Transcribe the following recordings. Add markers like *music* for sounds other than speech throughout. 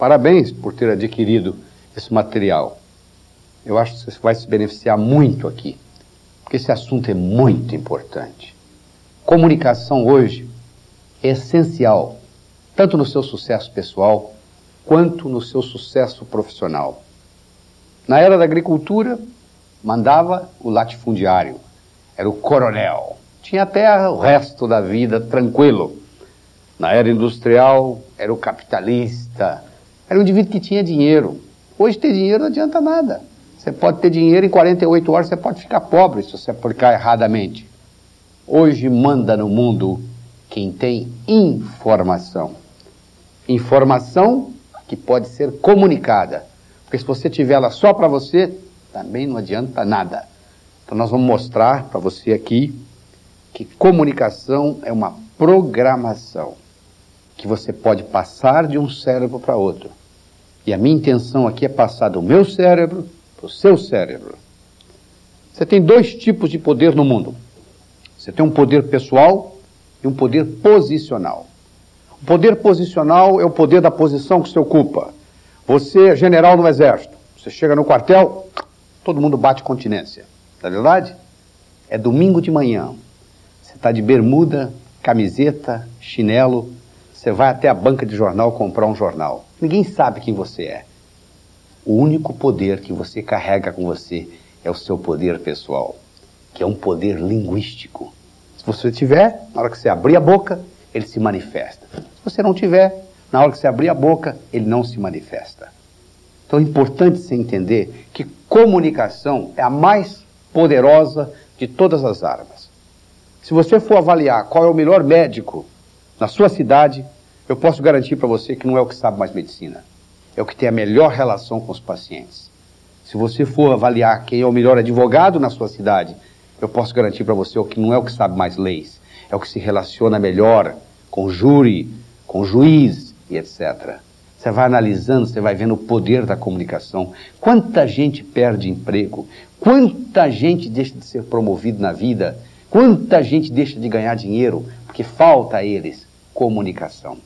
Parabéns por ter adquirido esse material. Eu acho que você vai se beneficiar muito aqui, porque esse assunto é muito importante. Comunicação hoje é essencial, tanto no seu sucesso pessoal quanto no seu sucesso profissional. Na era da agricultura, mandava o latifundiário, era o coronel. Tinha até o resto da vida tranquilo. Na era industrial, era o capitalista, era o indivíduo que tinha dinheiro. Hoje ter dinheiro não adianta nada. Você pode ter dinheiro em 48 horas, você pode ficar pobre se você aplicar erradamente. Hoje manda no mundo quem tem informação. Informação que pode ser comunicada. Porque se você tiver ela só para você, também não adianta nada. Então nós vamos mostrar para você aqui que comunicação é uma programação que você pode passar de um cérebro para outro. E a minha intenção aqui é passar do meu cérebro para o seu cérebro. Você tem dois tipos de poder no mundo. Você tem um poder pessoal e um poder posicional. O poder posicional é o poder da posição que você ocupa. Você é general no exército. Você chega no quartel, todo mundo bate continência. Não é verdade? É domingo de manhã. Você está de bermuda, camiseta, chinelo. Você vai até a banca de jornal comprar um jornal. Ninguém sabe quem você é. O único poder que você carrega com você é o seu poder pessoal, que é um poder linguístico. Se você tiver, na hora que você abrir a boca, ele se manifesta. Se você não tiver, na hora que você abrir a boca, ele não se manifesta. Então é importante você entender que comunicação é a mais poderosa de todas as armas. Se você for avaliar qual é o melhor médico na sua cidade, eu posso garantir para você que não é o que sabe mais medicina, é o que tem a melhor relação com os pacientes. Se você for avaliar quem é o melhor advogado na sua cidade, eu posso garantir para você que não é o que sabe mais leis, é o que se relaciona melhor com o júri, com o juiz e etc. Você vai analisando, você vai vendo o poder da comunicação. Quanta gente perde emprego, quanta gente deixa de ser promovido na vida, quanta gente deixa de ganhar dinheiro, porque falta a eles comunicação.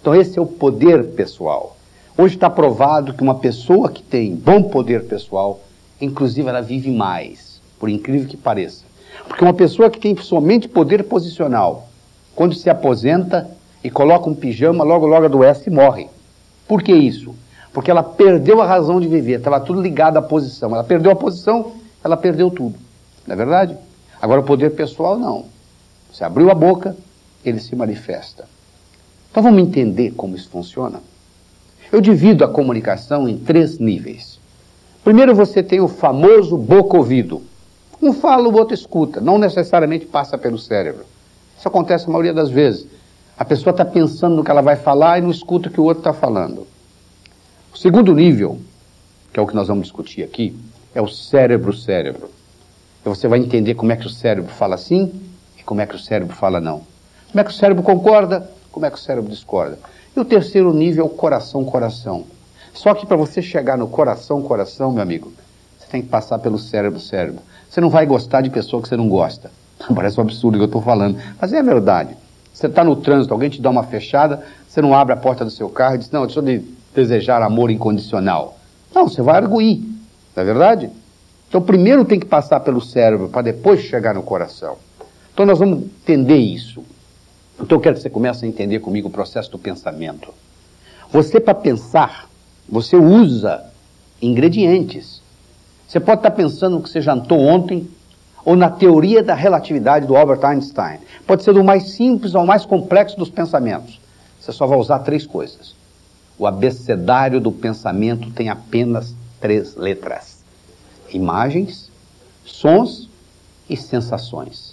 Então, esse é o poder pessoal. Hoje está provado que uma pessoa que tem bom poder pessoal, inclusive ela vive mais, por incrível que pareça. Porque uma pessoa que tem somente poder posicional, quando se aposenta e coloca um pijama, logo logo adoece e morre. Por que isso? Porque ela perdeu a razão de viver, estava tudo ligado à posição. Ela perdeu a posição, ela perdeu tudo. Não é verdade? Agora, o poder pessoal, não. Você abriu a boca, ele se manifesta. Então, vamos entender como isso funciona? Eu divido a comunicação em três níveis. Primeiro, você tem o famoso boca-ouvido. Um fala, o outro escuta. Não necessariamente passa pelo cérebro. Isso acontece a maioria das vezes. A pessoa está pensando no que ela vai falar e não escuta o que o outro está falando. O segundo nível, que é o que nós vamos discutir aqui, é o cérebro-cérebro. Então você vai entender como é que o cérebro fala sim e como é que o cérebro fala não. Como é que o cérebro concorda, como é que o cérebro discorda. E o terceiro nível é o coração-coração. Só que para você chegar no coração-coração, meu amigo, você tem que passar pelo cérebro-cérebro. Você não vai gostar de pessoa que você não gosta. *laughs* Parece um absurdo o que eu estou falando, mas é verdade. Você está no trânsito, alguém te dá uma fechada, você não abre a porta do seu carro e diz, não, deixa eu de desejar amor incondicional. Não, você vai arguir, não é verdade? Então primeiro tem que passar pelo cérebro para depois chegar no coração. Então nós vamos entender isso. Então eu quero que você comece a entender comigo o processo do pensamento. Você para pensar, você usa ingredientes. Você pode estar pensando no que você jantou ontem, ou na teoria da relatividade do Albert Einstein. Pode ser do mais simples ao mais complexo dos pensamentos. Você só vai usar três coisas. O abecedário do pensamento tem apenas três letras: imagens, sons e sensações.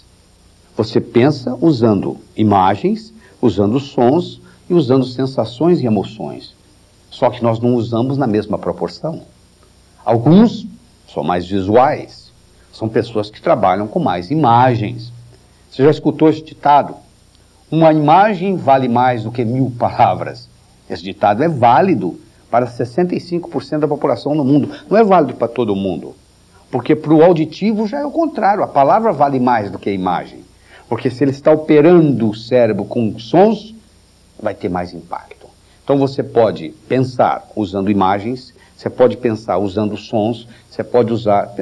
Você pensa usando imagens, usando sons e usando sensações e emoções. Só que nós não usamos na mesma proporção. Alguns são mais visuais, são pessoas que trabalham com mais imagens. Você já escutou esse ditado? Uma imagem vale mais do que mil *laughs* palavras. Esse ditado é válido para 65% da população no mundo. Não é válido para todo mundo. Porque para o auditivo já é o contrário. A palavra vale mais do que a imagem. Porque se ele está operando o cérebro com sons, vai ter mais impacto. Então você pode pensar usando imagens, você pode pensar usando sons, você pode usar,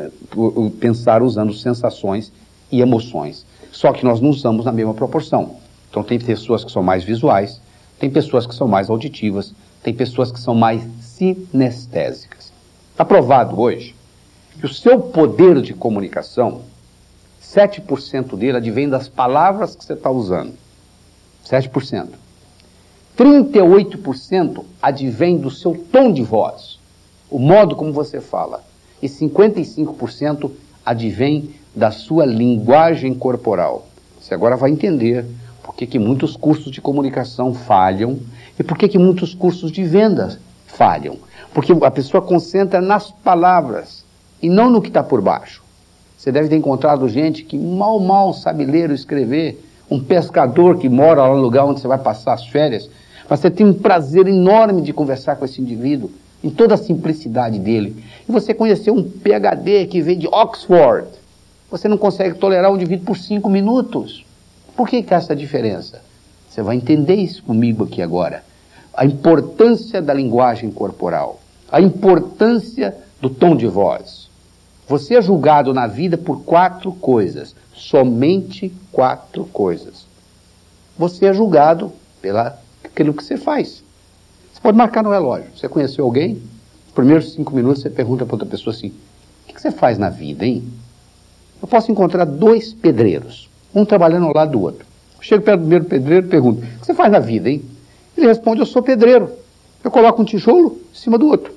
pensar usando sensações e emoções. Só que nós não usamos na mesma proporção. Então tem pessoas que são mais visuais, tem pessoas que são mais auditivas, tem pessoas que são mais sinestésicas. Está provado hoje que o seu poder de comunicação, 7% dele advém das palavras que você está usando. 7%. 38% advém do seu tom de voz, o modo como você fala. E 55% advém da sua linguagem corporal. Você agora vai entender por que, que muitos cursos de comunicação falham e por que, que muitos cursos de vendas falham. Porque a pessoa concentra nas palavras e não no que está por baixo. Você deve ter encontrado gente que mal, mal sabe ler ou escrever, um pescador que mora lá no lugar onde você vai passar as férias, mas você tem um prazer enorme de conversar com esse indivíduo, em toda a simplicidade dele. E você conheceu um PhD que vem de Oxford. Você não consegue tolerar um indivíduo por cinco minutos. Por que, que há essa diferença? Você vai entender isso comigo aqui agora. A importância da linguagem corporal, a importância do tom de voz. Você é julgado na vida por quatro coisas, somente quatro coisas. Você é julgado pela aquilo que você faz. Você pode marcar no relógio. Você conheceu alguém? Nos primeiros cinco minutos você pergunta para outra pessoa assim: o que você faz na vida, hein? Eu posso encontrar dois pedreiros, um trabalhando ao lado do outro. Eu chego perto do primeiro pedreiro e pergunto: o que você faz na vida, hein? Ele responde: eu sou pedreiro. Eu coloco um tijolo em cima do outro.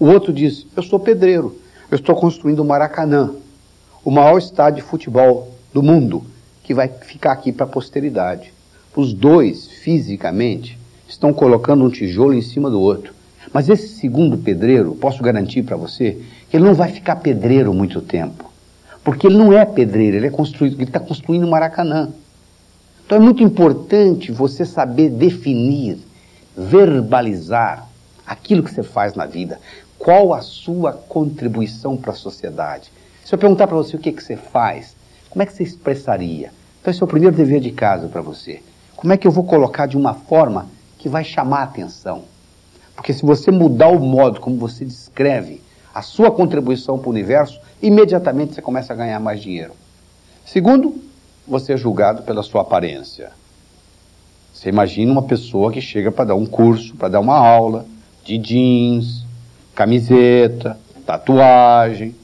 O outro diz: eu sou pedreiro. Eu estou construindo o Maracanã, o maior estádio de futebol do mundo, que vai ficar aqui para a posteridade. Os dois, fisicamente, estão colocando um tijolo em cima do outro. Mas esse segundo pedreiro, posso garantir para você, que ele não vai ficar pedreiro muito tempo. Porque ele não é pedreiro, ele é construído, ele está construindo o Maracanã. Então é muito importante você saber definir, verbalizar aquilo que você faz na vida. Qual a sua contribuição para a sociedade? Se eu perguntar para você o que, que você faz, como é que você expressaria? Então esse é o primeiro dever de casa para você. Como é que eu vou colocar de uma forma que vai chamar a atenção? Porque se você mudar o modo como você descreve a sua contribuição para o universo, imediatamente você começa a ganhar mais dinheiro. Segundo, você é julgado pela sua aparência. Você imagina uma pessoa que chega para dar um curso, para dar uma aula de jeans, camiseta, tatuagem,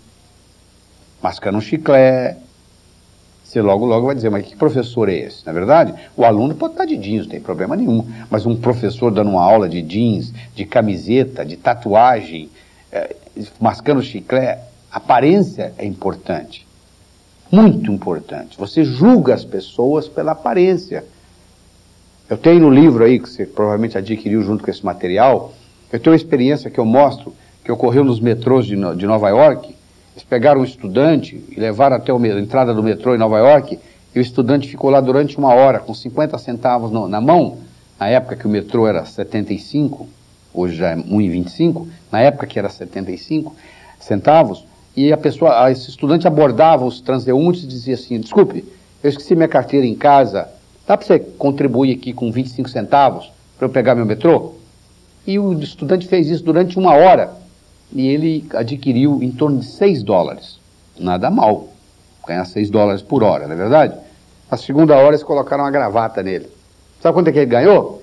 mascando um chiclete, você logo, logo vai dizer, mas que professor é esse? Na é verdade, o aluno pode estar de jeans, não tem problema nenhum. Mas um professor dando uma aula de jeans, de camiseta, de tatuagem, é, mascando chiclete, aparência é importante. Muito importante. Você julga as pessoas pela aparência. Eu tenho no livro aí, que você provavelmente adquiriu junto com esse material, eu tenho uma experiência que eu mostro, que ocorreu nos metrôs de, de Nova York, eles pegaram um estudante e levaram até a entrada do metrô em Nova York, e o estudante ficou lá durante uma hora, com 50 centavos no, na mão, na época que o metrô era 75, hoje já é 1,25, na época que era 75 centavos, e a pessoa, esse estudante abordava os transeuntes e dizia assim, desculpe, eu esqueci minha carteira em casa, dá para você contribuir aqui com 25 centavos para eu pegar meu metrô? E o estudante fez isso durante uma hora e ele adquiriu em torno de 6 dólares. Nada mal, ganhar 6 dólares por hora, não é verdade? Na segunda hora eles colocaram uma gravata nele. Sabe quanto é que ele ganhou?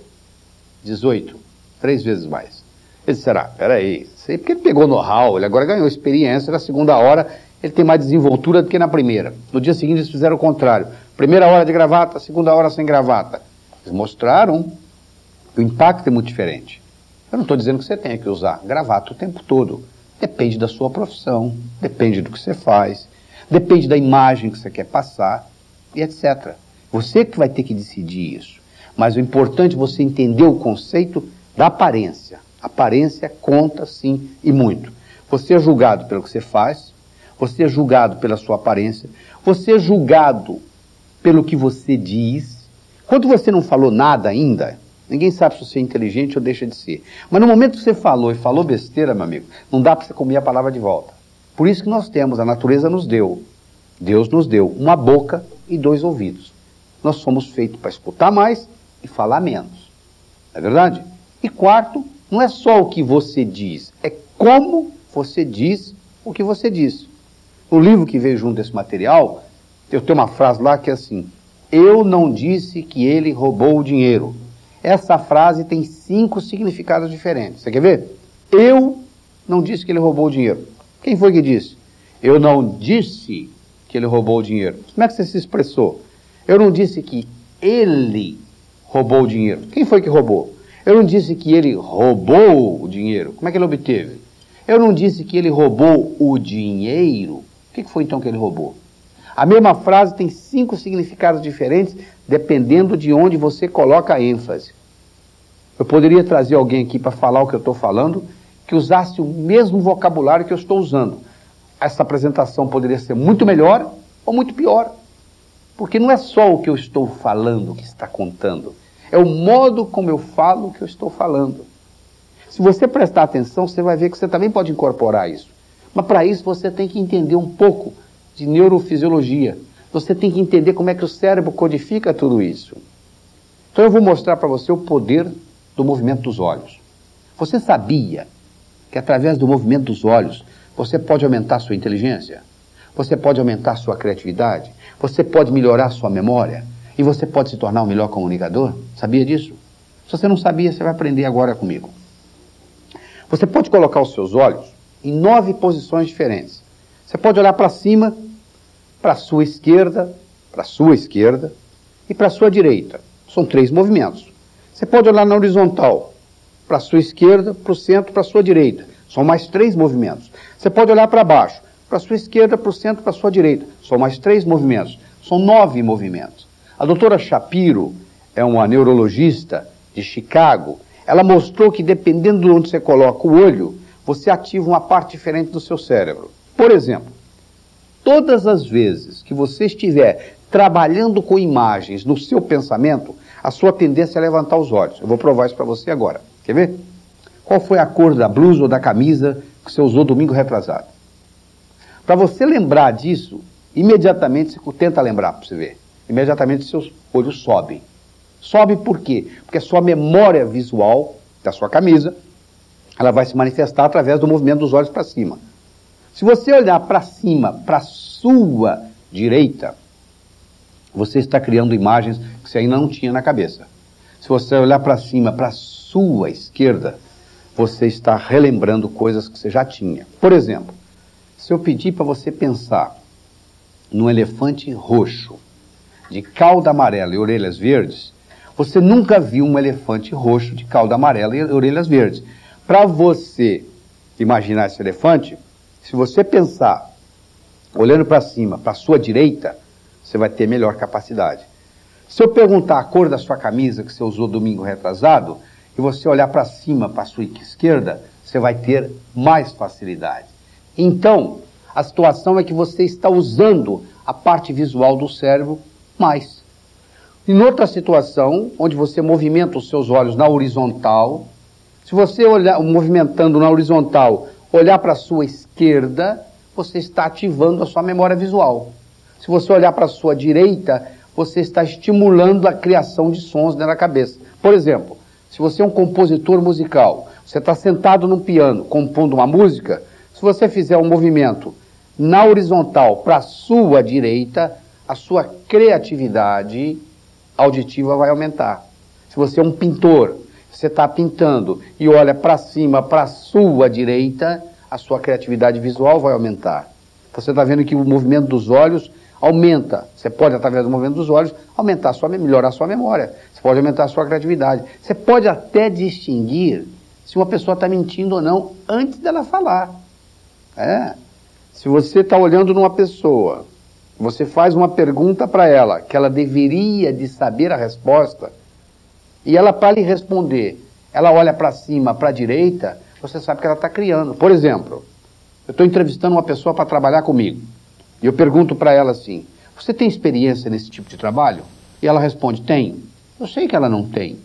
18, três vezes mais. Ele disse, será, peraí, sei porque ele pegou know-how, ele agora ganhou experiência, na segunda hora ele tem mais desenvoltura do que na primeira. No dia seguinte eles fizeram o contrário. Primeira hora de gravata, segunda hora sem gravata. Eles mostraram que o impacto é muito diferente. Eu não estou dizendo que você tenha que usar gravata o tempo todo. Depende da sua profissão, depende do que você faz, depende da imagem que você quer passar e etc. Você que vai ter que decidir isso. Mas o importante é você entender o conceito da aparência. Aparência conta sim e muito. Você é julgado pelo que você faz, você é julgado pela sua aparência, você é julgado pelo que você diz. Quando você não falou nada ainda, Ninguém sabe se você é inteligente ou deixa de ser. Mas no momento que você falou e falou besteira, meu amigo, não dá para você comer a palavra de volta. Por isso que nós temos, a natureza nos deu, Deus nos deu uma boca e dois ouvidos. Nós somos feitos para escutar mais e falar menos. Não é verdade? E quarto, não é só o que você diz, é como você diz o que você diz. No livro que veio junto desse material, eu tenho uma frase lá que é assim: Eu não disse que ele roubou o dinheiro. Essa frase tem cinco significados diferentes. Você quer ver? Eu não disse que ele roubou o dinheiro. Quem foi que disse? Eu não disse que ele roubou o dinheiro. Como é que você se expressou? Eu não disse que ele roubou o dinheiro. Quem foi que roubou? Eu não disse que ele roubou o dinheiro. Como é que ele obteve? Eu não disse que ele roubou o dinheiro. O que foi então que ele roubou? A mesma frase tem cinco significados diferentes, dependendo de onde você coloca a ênfase. Eu poderia trazer alguém aqui para falar o que eu estou falando, que usasse o mesmo vocabulário que eu estou usando. Essa apresentação poderia ser muito melhor ou muito pior. Porque não é só o que eu estou falando que está contando, é o modo como eu falo que eu estou falando. Se você prestar atenção, você vai ver que você também pode incorporar isso. Mas para isso você tem que entender um pouco de neurofisiologia. Você tem que entender como é que o cérebro codifica tudo isso. Então eu vou mostrar para você o poder do movimento dos olhos. Você sabia que através do movimento dos olhos você pode aumentar sua inteligência? Você pode aumentar sua criatividade? Você pode melhorar sua memória e você pode se tornar um melhor comunicador. Sabia disso? Se você não sabia, você vai aprender agora comigo. Você pode colocar os seus olhos em nove posições diferentes. Você pode olhar para cima, para a sua esquerda, para a sua esquerda e para a sua direita. São três movimentos. Você pode olhar na horizontal, para a sua esquerda, para o centro, para a sua direita. São mais três movimentos. Você pode olhar para baixo, para a sua esquerda, para o centro, para a sua direita. São mais três movimentos. São nove movimentos. A doutora Shapiro é uma neurologista de Chicago. Ela mostrou que dependendo de onde você coloca o olho, você ativa uma parte diferente do seu cérebro. Por exemplo, todas as vezes que você estiver trabalhando com imagens no seu pensamento, a sua tendência é levantar os olhos. Eu vou provar isso para você agora. Quer ver? Qual foi a cor da blusa ou da camisa que você usou domingo retrasado? Para você lembrar disso, imediatamente você tenta lembrar para você ver. Imediatamente seus olhos sobem. Sobe por quê? Porque a sua memória visual da sua camisa, ela vai se manifestar através do movimento dos olhos para cima. Se você olhar para cima, para sua direita, você está criando imagens que você ainda não tinha na cabeça. Se você olhar para cima, para sua esquerda, você está relembrando coisas que você já tinha. Por exemplo, se eu pedir para você pensar num elefante roxo, de cauda amarela e orelhas verdes, você nunca viu um elefante roxo de cauda amarela e orelhas verdes. Para você imaginar esse elefante, se você pensar olhando para cima, para a sua direita, você vai ter melhor capacidade. Se eu perguntar a cor da sua camisa que você usou domingo retrasado, e você olhar para cima, para a sua esquerda, você vai ter mais facilidade. Então, a situação é que você está usando a parte visual do cérebro mais. Em outra situação, onde você movimenta os seus olhos na horizontal, se você olhar movimentando na horizontal, olhar para a sua esquerda, você está ativando a sua memória visual. Se você olhar para a sua direita, você está estimulando a criação de sons da cabeça. Por exemplo, se você é um compositor musical, você está sentado no piano compondo uma música, se você fizer um movimento na horizontal para a sua direita, a sua criatividade auditiva vai aumentar. Se você é um pintor, você está pintando e olha para cima, para a sua direita, a sua criatividade visual vai aumentar. Você está vendo que o movimento dos olhos aumenta. Você pode, através do movimento dos olhos, aumentar sua, melhorar a sua memória. Você pode aumentar a sua criatividade. Você pode até distinguir se uma pessoa está mentindo ou não antes dela falar. É. Se você está olhando numa pessoa, você faz uma pergunta para ela, que ela deveria de saber a resposta, e ela, para lhe responder, ela olha para cima, para a direita, você sabe que ela está criando. Por exemplo, eu estou entrevistando uma pessoa para trabalhar comigo, e eu pergunto para ela assim: Você tem experiência nesse tipo de trabalho? E ela responde: Tenho. Eu sei que ela não tem,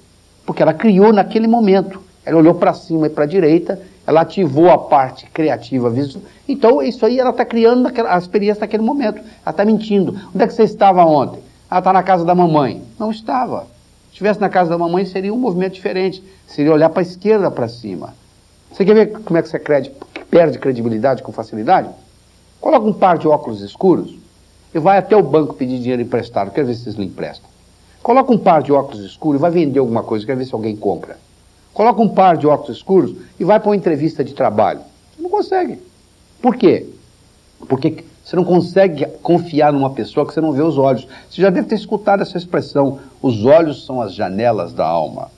porque ela criou naquele momento. Ela olhou para cima e para a direita ela ativou a parte criativa visual. Então, isso aí ela está criando a experiência naquele momento. Ela está mentindo. Onde é que você estava ontem? Ela está na casa da mamãe. Não estava. Se estivesse na casa da mamãe, seria um movimento diferente. Seria olhar para a esquerda para cima. Você quer ver como é que você perde credibilidade com facilidade? Coloca um par de óculos escuros e vai até o banco pedir dinheiro emprestado. Quero ver se vocês lhe emprestam. Coloca um par de óculos escuros e vai vender alguma coisa. Quero ver se alguém compra. Coloca um par de óculos escuros e vai para uma entrevista de trabalho. Você não consegue. Por quê? Porque você não consegue confiar numa pessoa que você não vê os olhos. Você já deve ter escutado essa expressão: os olhos são as janelas da alma.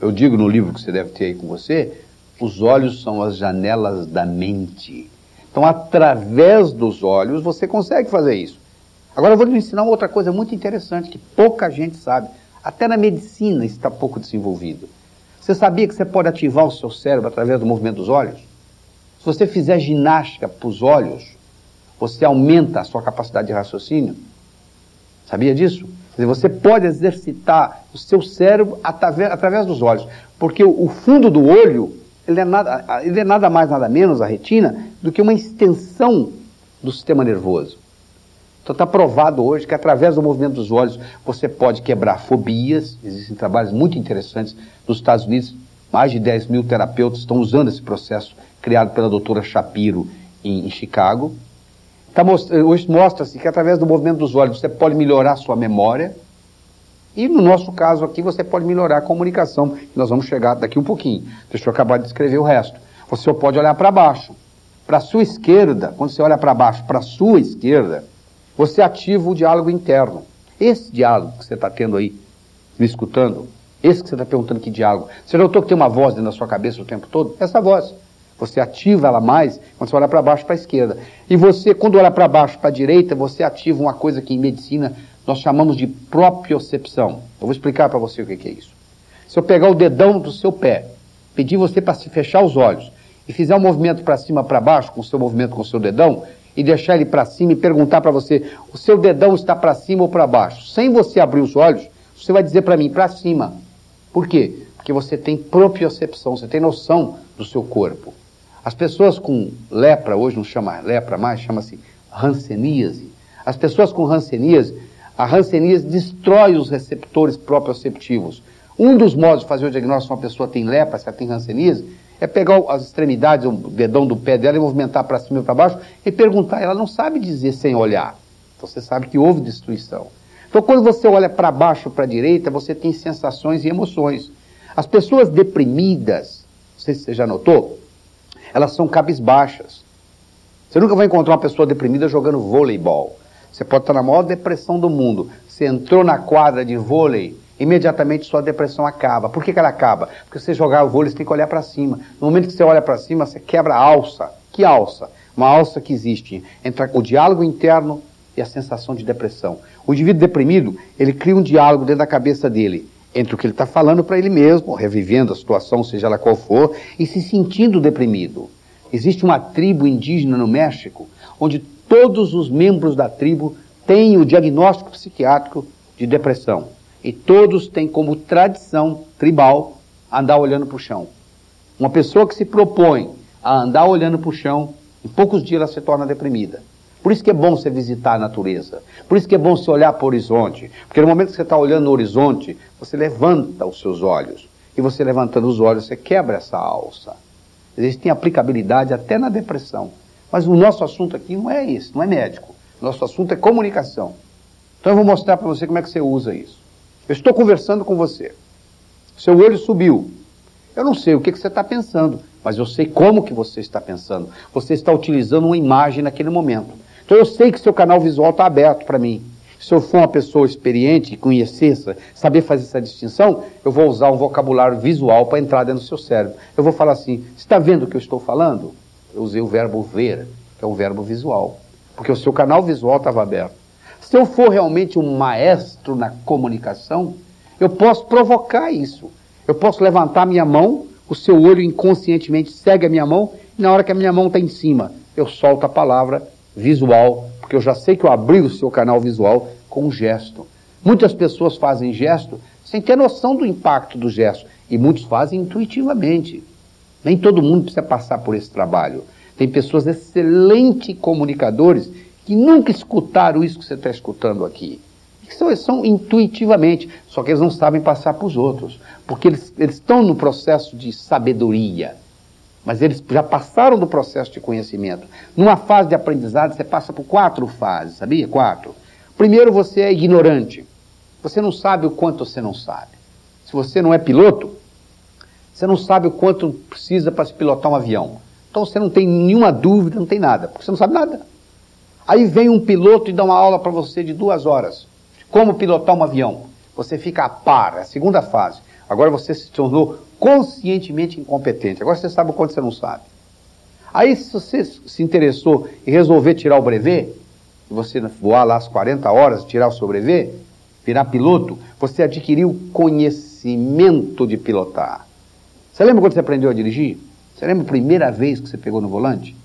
Eu digo no livro que você deve ter aí com você: os olhos são as janelas da mente. Então, através dos olhos, você consegue fazer isso. Agora, eu vou lhe ensinar uma outra coisa muito interessante que pouca gente sabe. Até na medicina está pouco desenvolvido. Você sabia que você pode ativar o seu cérebro através do movimento dos olhos? Se você fizer ginástica para os olhos, você aumenta a sua capacidade de raciocínio. Sabia disso? Quer dizer, você pode exercitar o seu cérebro através, através dos olhos, porque o, fundo do olho ele é, nada, ele é nada mais, nada menos, a retina, do que uma extensão do sistema nervoso. Então está provado hoje que através do movimento dos olhos você pode quebrar fobias. Existem trabalhos muito interessantes nos Estados Unidos. Mais de 10 mil terapeutas estão usando esse processo criado pela doutora Shapiro em, em Chicago. Tá most hoje mostra-se que através do movimento dos olhos você pode melhorar a sua memória. E no nosso caso aqui você pode melhorar a comunicação. Nós vamos chegar daqui um pouquinho. Deixa eu acabar de escrever o resto. Você pode olhar para baixo. Para a sua esquerda, quando você olha para baixo, para a sua esquerda, você ativa o diálogo interno. Esse diálogo que você está tendo aí, me escutando, esse que você está perguntando que diálogo. Você notou que tem uma voz dentro da sua cabeça o tempo todo? Essa voz. Você ativa ela mais quando você olha para baixo para a esquerda. E você, quando olha para baixo para a direita, você ativa uma coisa que em medicina nós chamamos de propiocepção. Eu vou explicar para você o que é isso. Se eu pegar o dedão do seu pé, pedir você para se fechar os olhos e fizer um movimento para cima, para baixo, com o seu movimento com o seu dedão, e deixar ele para cima e perguntar para você, o seu dedão está para cima ou para baixo? Sem você abrir os olhos, você vai dizer para mim, para cima. Por quê? Porque você tem propiocepção, você tem noção do seu corpo. As pessoas com lepra, hoje não chama lepra mais, chama-se hanseníase. As pessoas com hanseníase, a hanseníase destrói os receptores propioceptivos. Um dos modos de fazer o diagnóstico se uma pessoa tem lepra, se ela tem hanseníase, é pegar as extremidades, o dedão do pé dela e movimentar para cima e para baixo e perguntar. Ela não sabe dizer sem olhar. Então você sabe que houve destruição. Então quando você olha para baixo, para a direita, você tem sensações e emoções. As pessoas deprimidas, não sei se você já notou, elas são cabisbaixas. Você nunca vai encontrar uma pessoa deprimida jogando voleibol. Você pode estar na maior depressão do mundo. Você entrou na quadra de vôlei, imediatamente sua depressão acaba. Por que, que ela acaba? Porque você jogar o vôlei, você tem que olhar para cima. No momento que você olha para cima, você quebra a alça. Que alça? Uma alça que existe entre o diálogo interno e a sensação de depressão. O indivíduo deprimido, ele cria um diálogo dentro da cabeça dele entre o que ele está falando para ele mesmo, revivendo a situação, seja ela qual for, e se sentindo deprimido. Existe uma tribo indígena no México onde todos os membros da tribo têm o diagnóstico psiquiátrico de depressão. E todos têm como tradição tribal andar olhando para o chão. Uma pessoa que se propõe a andar olhando para o chão, em poucos dias ela se torna deprimida. Por isso que é bom você visitar a natureza. Por isso que é bom você olhar para o horizonte. Porque no momento que você está olhando no horizonte, você levanta os seus olhos. E você levantando os olhos, você quebra essa alça. Existem aplicabilidade até na depressão. Mas o nosso assunto aqui não é isso, não é médico. Nosso assunto é comunicação. Então eu vou mostrar para você como é que você usa isso. Eu estou conversando com você. Seu olho subiu. Eu não sei o que, que você está pensando, mas eu sei como que você está pensando. Você está utilizando uma imagem naquele momento. Então eu sei que seu canal visual está aberto para mim. Se eu for uma pessoa experiente, conhecer, saber fazer essa distinção, eu vou usar um vocabulário visual para entrar dentro do seu cérebro. Eu vou falar assim: está vendo o que eu estou falando? Eu usei o verbo ver, que é um verbo visual, porque o seu canal visual estava aberto. Se eu for realmente um maestro na comunicação, eu posso provocar isso. Eu posso levantar minha mão, o seu olho inconscientemente segue a minha mão, e na hora que a minha mão está em cima, eu solto a palavra visual, porque eu já sei que eu abri o seu canal visual com um gesto. Muitas pessoas fazem gesto sem ter noção do impacto do gesto, e muitos fazem intuitivamente. Nem todo mundo precisa passar por esse trabalho. Tem pessoas excelentes comunicadores que nunca escutaram isso que você está escutando aqui. São, são intuitivamente, só que eles não sabem passar para os outros, porque eles, eles estão no processo de sabedoria, mas eles já passaram do processo de conhecimento. Numa fase de aprendizado, você passa por quatro fases, sabia? Quatro. Primeiro, você é ignorante. Você não sabe o quanto você não sabe. Se você não é piloto, você não sabe o quanto precisa para se pilotar um avião. Então você não tem nenhuma dúvida, não tem nada, porque você não sabe nada. Aí vem um piloto e dá uma aula para você de duas horas. Como pilotar um avião. Você fica a par, é a segunda fase. Agora você se tornou conscientemente incompetente. Agora você sabe o quanto você não sabe. Aí, se você se interessou em resolver tirar o brevet, e você voar lá as 40 horas, tirar o seu brevet, virar piloto, você adquiriu conhecimento de pilotar. Você lembra quando você aprendeu a dirigir? Você lembra a primeira vez que você pegou no volante?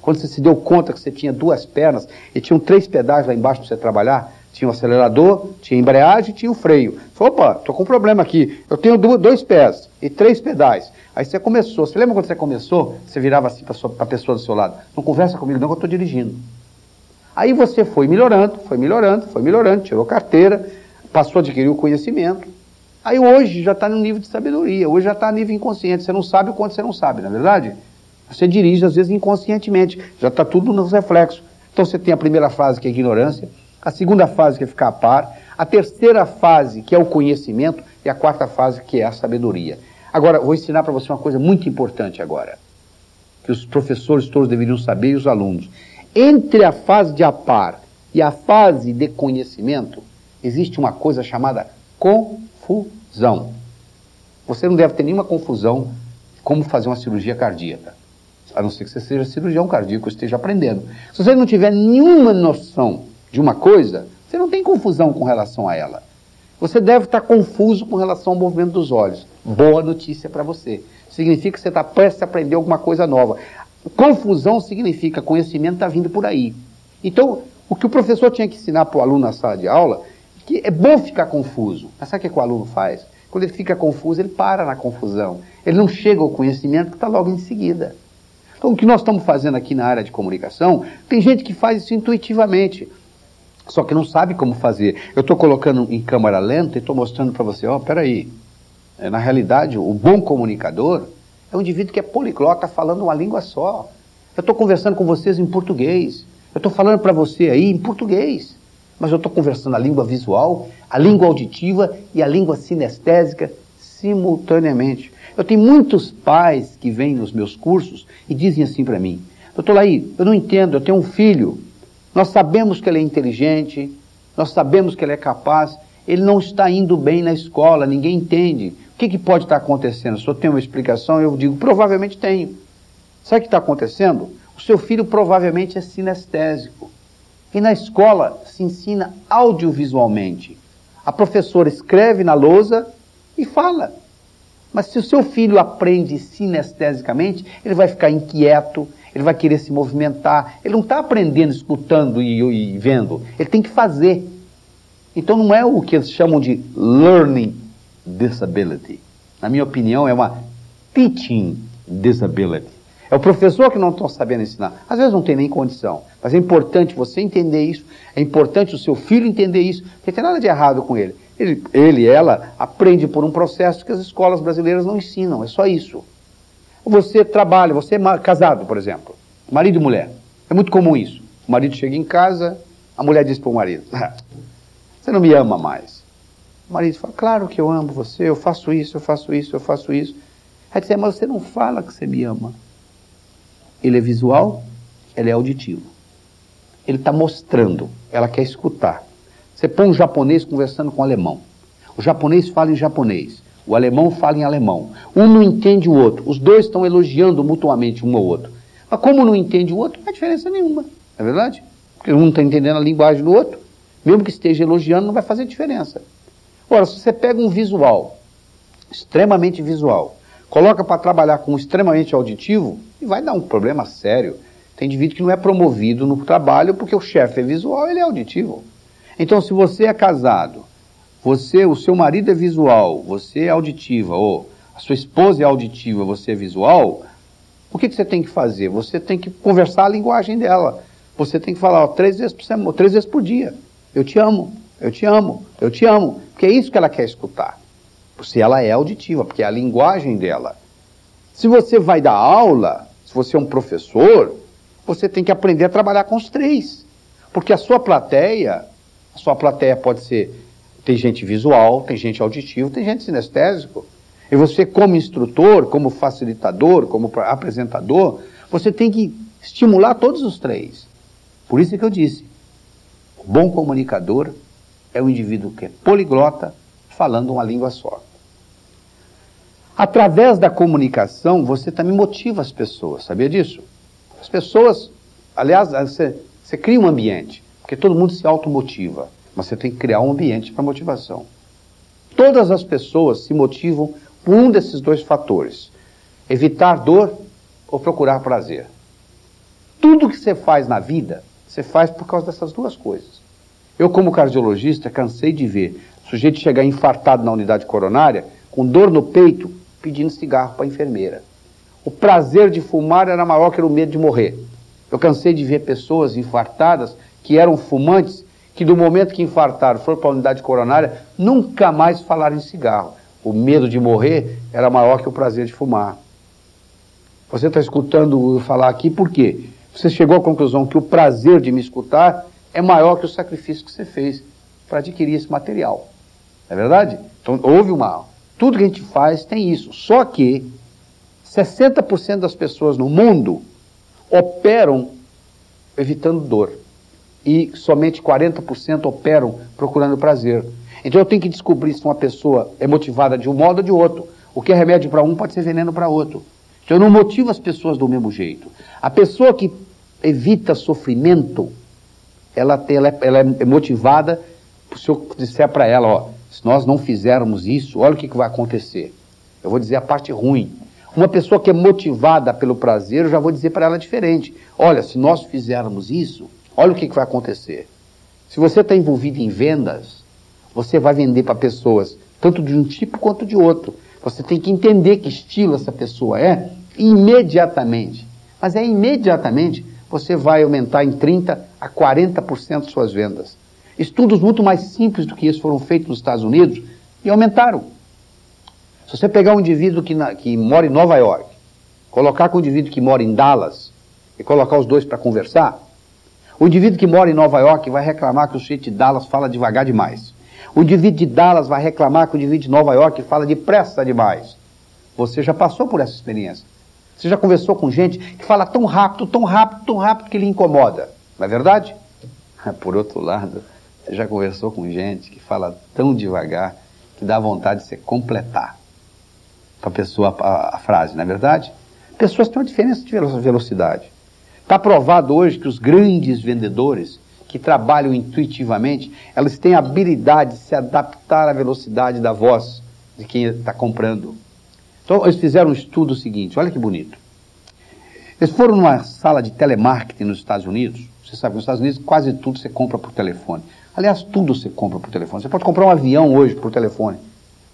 Quando você se deu conta que você tinha duas pernas e tinham três pedais lá embaixo para você trabalhar? Tinha o acelerador, tinha a embreagem tinha o freio. Falei, opa, estou com um problema aqui. Eu tenho dois pés e três pedais. Aí você começou. Você lembra quando você começou? Você virava assim para a pessoa do seu lado. Não conversa comigo não que eu estou dirigindo. Aí você foi melhorando, foi melhorando, foi melhorando, tirou carteira, passou a adquirir o conhecimento. Aí hoje já está no nível de sabedoria, hoje já está no nível inconsciente. Você não sabe o quanto você não sabe, na é verdade? Você dirige, às vezes, inconscientemente. Já está tudo nos reflexos. Então você tem a primeira fase, que é a ignorância, a segunda fase, que é ficar a par, a terceira fase, que é o conhecimento, e a quarta fase, que é a sabedoria. Agora, vou ensinar para você uma coisa muito importante agora, que os professores todos deveriam saber e os alunos. Entre a fase de a par e a fase de conhecimento, existe uma coisa chamada confusão. Você não deve ter nenhuma confusão como fazer uma cirurgia cardíaca. A não ser que você seja cirurgião cardíaco esteja aprendendo. Se você não tiver nenhuma noção de uma coisa, você não tem confusão com relação a ela. Você deve estar confuso com relação ao movimento dos olhos. Boa notícia para você. Significa que você está prestes a aprender alguma coisa nova. Confusão significa conhecimento está vindo por aí. Então, o que o professor tinha que ensinar para o aluno na sala de aula que é bom ficar confuso. Mas sabe o que, o aluno faz? Quando ele fica confuso, ele para na confusão. Ele não chega ao conhecimento que está logo em seguida. Então, o que nós estamos fazendo aqui na área de comunicação, tem gente que faz isso intuitivamente, só que não sabe como fazer. Eu estou colocando em câmera lenta e estou mostrando para você, ó, oh, peraí. É, na realidade, o bom comunicador é um indivíduo que é poliglota falando uma língua só. Eu estou conversando com vocês em português. Eu estou falando para você aí em português mas eu estou conversando a língua visual, a língua auditiva e a língua sinestésica simultaneamente. Eu tenho muitos pais que vêm nos meus cursos e dizem assim para mim: Doutor Laí, eu não entendo, eu tenho um filho, nós sabemos que ele é inteligente, nós sabemos que ele é capaz, ele não está indo bem na escola, ninguém entende. O que, que pode estar acontecendo? Se eu tenho uma explicação, eu digo: provavelmente tenho. Sabe o que está acontecendo? O seu filho provavelmente é sinestésico. E na escola se ensina audiovisualmente. A professora escreve na lousa e fala. Mas se o seu filho aprende sinestesicamente, ele vai ficar inquieto, ele vai querer se movimentar. Ele não está aprendendo escutando e, e, vendo. Ele tem que fazer. Então não é o que eles chamam de learning disability. Na minha opinião, é uma teaching disability. É o professor que não está sabendo ensinar. Às vezes não tem nem condição. Mas é importante você entender isso. É importante o seu filho entender isso. Porque tem nada de errado com ele. Ele, ele ela, aprende por um processo que as escolas brasileiras não ensinam. É só isso. Você trabalha, você é casado, por exemplo. Marido e mulher. É muito comum isso. O marido chega em casa, a mulher diz para o marido: *laughs* ah, Você não me ama mais. O marido fala: Claro que eu amo você, eu faço isso, eu faço isso, eu faço isso. Aí diz: Mas você não fala que você me ama. Ele é visual, ele é auditivo. Ele está mostrando, ela quer escutar. Você põe um japonês conversando com um alemão. O japonês fala em japonês, o alemão fala em alemão. Um não entende o outro, os dois estão elogiando mutuamente um ao outro. Mas como não entende o outro, não faz diferença nenhuma, é verdade? Porque um não está entendendo a linguagem do outro, mesmo que esteja elogiando, não vai fazer diferença. Ora, se você pega um visual, extremamente visual, coloca para trabalhar com um extremamente auditivo, e vai dar um problema sério. Tem indivíduo que não é promovido no trabalho porque o chefe é visual, ele é auditivo. Então, se você é casado, você, o seu marido é visual, você é auditiva, ou a sua esposa é auditiva, você é visual, o que, que você tem que fazer? Você tem que conversar a linguagem dela. Você tem que falar ó, três, vezes por semana, três vezes por dia. Eu te amo. eu te amo, eu te amo, porque é isso que ela quer escutar. Se ela é auditiva, porque é a linguagem dela. Se você vai dar aula, se você é um professor, você tem que aprender a trabalhar com os três. Porque a sua plateia, a sua plateia pode ser, tem gente visual, tem gente auditivo, tem gente sinestésico. E você, como instrutor, como facilitador, como apresentador, você tem que estimular todos os três. Por isso que eu disse, o bom comunicador é o indivíduo que é poliglota, falando uma língua só. Através da comunicação, você também motiva as pessoas, sabia disso? As pessoas, aliás, você, você cria um ambiente, porque todo mundo se automotiva, mas você tem que criar um ambiente para motivação. Todas as pessoas se motivam por um desses dois fatores: evitar dor ou procurar prazer. Tudo que você faz na vida, você faz por causa dessas duas coisas. Eu, como cardiologista, cansei de ver sujeito chegar infartado na unidade coronária, com dor no peito, pedindo cigarro para a enfermeira. O prazer de fumar era maior que o medo de morrer. Eu cansei de ver pessoas infartadas que eram fumantes, que do momento que infartaram foram para a unidade coronária, nunca mais falaram em cigarro. O medo de morrer era maior que o prazer de fumar. Você está escutando eu falar aqui por quê? Você chegou à conclusão que o prazer de me escutar é maior que o sacrifício que você fez para adquirir esse material. Não é verdade? Então houve uma tudo que a gente faz tem isso. Só que 60% das pessoas no mundo operam evitando dor. E somente 40% operam procurando prazer. Então eu tenho que descobrir se uma pessoa é motivada de um modo ou de outro. O que é remédio para um pode ser veneno para outro. Então eu não motivo as pessoas do mesmo jeito. A pessoa que evita sofrimento, ela, tem, ela, é, ela é motivada, se eu disser para ela, ó, se nós não fizermos isso, olha o que, que vai acontecer. Eu vou dizer a parte ruim. Uma pessoa que é motivada pelo prazer, eu já vou dizer para ela diferente. Olha, se nós fizermos isso, olha o que, que vai acontecer. Se você está envolvido em vendas, você vai vender para pessoas, tanto de um tipo quanto de outro. Você tem que entender que estilo essa pessoa é imediatamente. Mas é imediatamente você vai aumentar em 30% a 40% suas vendas. Estudos muito mais simples do que isso foram feitos nos Estados Unidos e aumentaram. Se você pegar um indivíduo que, na, que mora em Nova York, colocar com o indivíduo que mora em Dallas e colocar os dois para conversar, o indivíduo que mora em Nova York vai reclamar que o sujeito de Dallas fala devagar demais. O indivíduo de Dallas vai reclamar que o indivíduo de Nova York fala depressa demais. Você já passou por essa experiência. Você já conversou com gente que fala tão rápido, tão rápido, tão rápido que lhe incomoda. Não é verdade? *laughs* Por outro lado, você já conversou com gente que fala tão devagar que dá vontade de você completar para a pessoa a, a, frase, não é verdade? Pessoas têm uma diferença de velocidade. Está provado hoje que os grandes vendedores que trabalham intuitivamente, elas têm a habilidade de se adaptar à velocidade da voz de quem está comprando. Então, eles fizeram um estudo seguinte, olha que bonito. Eles foram numa sala de telemarketing nos Estados Unidos. Você sabe que nos Estados Unidos quase tudo você compra por telefone. Aliás, tudo você compra por telefone. Você pode comprar um avião hoje por telefone.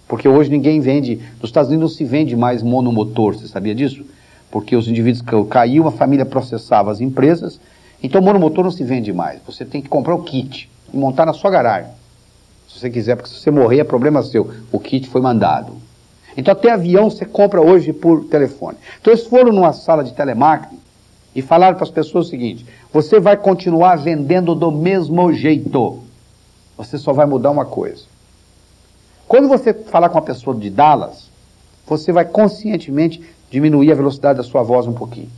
Porque hoje ninguém vende, nos Estados Unidos não se vende mais monomotor, você sabia disso? Porque os indivíduos caiu, a família processava as empresas, então monomotor não se vende mais. Você tem que comprar o kit e montar na sua garagem. Se você quiser, porque se você morrer é problema seu. O kit foi mandado. Então até avião você compra hoje por telefone. Então eles foram numa sala de telemarketing e falaram para as pessoas o seguinte: você vai continuar vendendo do mesmo jeito. Você só vai mudar uma coisa. Quando você falar com uma pessoa de Dallas, você vai conscientemente diminuir a velocidade da sua voz um pouquinho.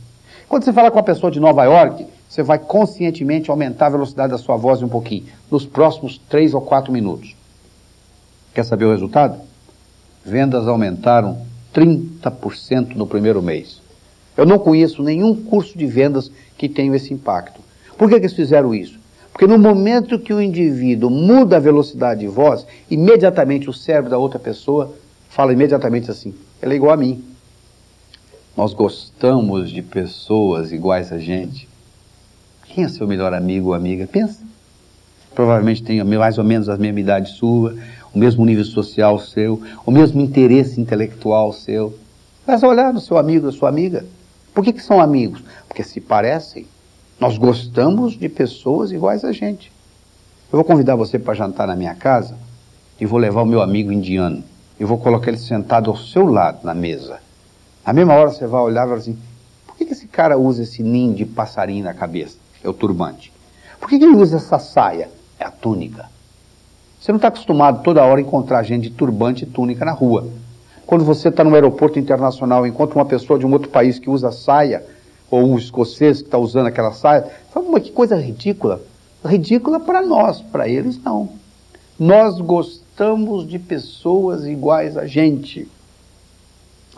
Quando você falar com uma pessoa de Nova York, você vai conscientemente aumentar a velocidade da sua voz um pouquinho, nos próximos três ou quatro minutos. Quer saber o resultado? Vendas aumentaram 30% no primeiro mês. Eu não conheço nenhum curso de vendas que tenha esse impacto. Por que, que eles fizeram isso? Porque no momento que o indivíduo muda a velocidade de voz, imediatamente o cérebro da outra pessoa fala imediatamente assim: ela é igual a mim. Nós gostamos de pessoas iguais a gente. Quem é seu melhor amigo ou amiga? Pensa. Provavelmente tem mais ou menos a mesma idade sua, o mesmo nível social seu, o mesmo interesse intelectual seu. Mas olhar no seu amigo, na sua amiga. Por que, que são amigos? Porque se parecem. Nós gostamos de pessoas iguais a gente. Eu vou convidar você para jantar na minha casa e vou levar o meu amigo indiano. E vou colocar ele sentado ao seu lado na mesa. Na mesma hora você vai olhar e vai assim: por que, que esse cara usa esse ninho de passarinho na cabeça? É o turbante. Por que, que ele usa essa saia? É a túnica. Você não está acostumado toda hora a encontrar gente de turbante e túnica na rua. Quando você está no aeroporto internacional e encontra uma pessoa de um outro país que usa saia, ou um escocês que está usando aquela saia, fala, mas que coisa ridícula. Ridícula para nós, para eles não. Nós gostamos de pessoas iguais a gente.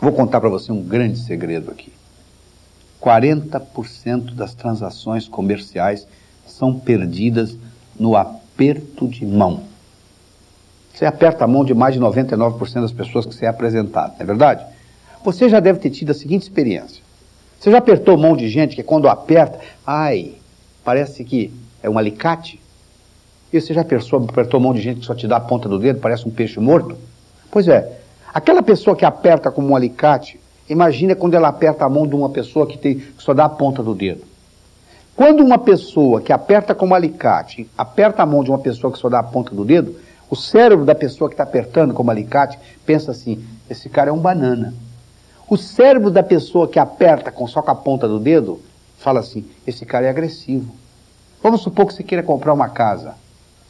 Vou contar para você um grande segredo aqui. 40% das transações comerciais são perdidas no aperto de mão. Você aperta a mão de mais de 99% das pessoas que você é apresentado, não é verdade? Você já deve ter tido a seguinte experiência. Você já apertou mão de gente que quando aperta, ai, parece que é um alicate? E você já apertou, apertou mão de gente que só te dá a ponta do dedo, parece um peixe morto? Pois é, aquela pessoa que aperta como um alicate, imagina quando ela aperta a mão de uma pessoa que, tem, que só dá a ponta do dedo. Quando uma pessoa que aperta como alicate, aperta a mão de uma pessoa que só dá a ponta do dedo, o cérebro da pessoa que está apertando como alicate pensa assim: esse cara é um banana. O cérebro da pessoa que aperta com só com a ponta do dedo fala assim: esse cara é agressivo. Vamos supor que você queira comprar uma casa.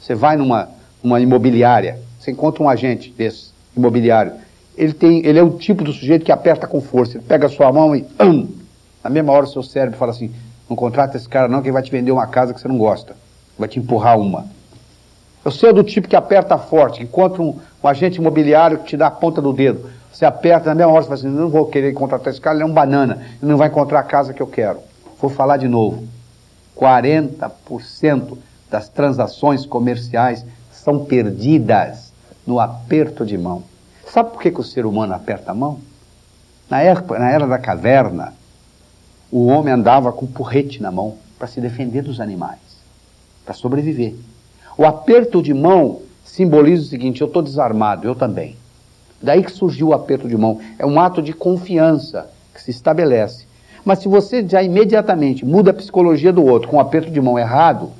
Você vai numa uma imobiliária, você encontra um agente desse imobiliário. Ele, tem, ele é o tipo do sujeito que aperta com força. Ele pega a sua mão e. Hum, na mesma hora o seu cérebro fala assim: não contrata esse cara não, que ele vai te vender uma casa que você não gosta. Vai te empurrar uma. Eu sou do tipo que aperta forte, encontra um, um, agente imobiliário que te dá a ponta do dedo. Você aperta, na mesma hora você fala assim, não vou querer contratar esse cara, ele é um banana, ele não vai encontrar a casa que eu quero. Vou falar de novo. 40% das transações comerciais são perdidas no aperto de mão. Sabe por que, que o ser humano aperta a mão? Na era, na era da caverna, o homem andava com porrete na mão para se defender dos animais, para sobreviver. O aperto de mão simboliza o seguinte: eu estou desarmado, eu também. Daí que surgiu o aperto de mão. É um ato de confiança que se estabelece. Mas se você já imediatamente muda a psicologia do outro com o aperto de mão errado,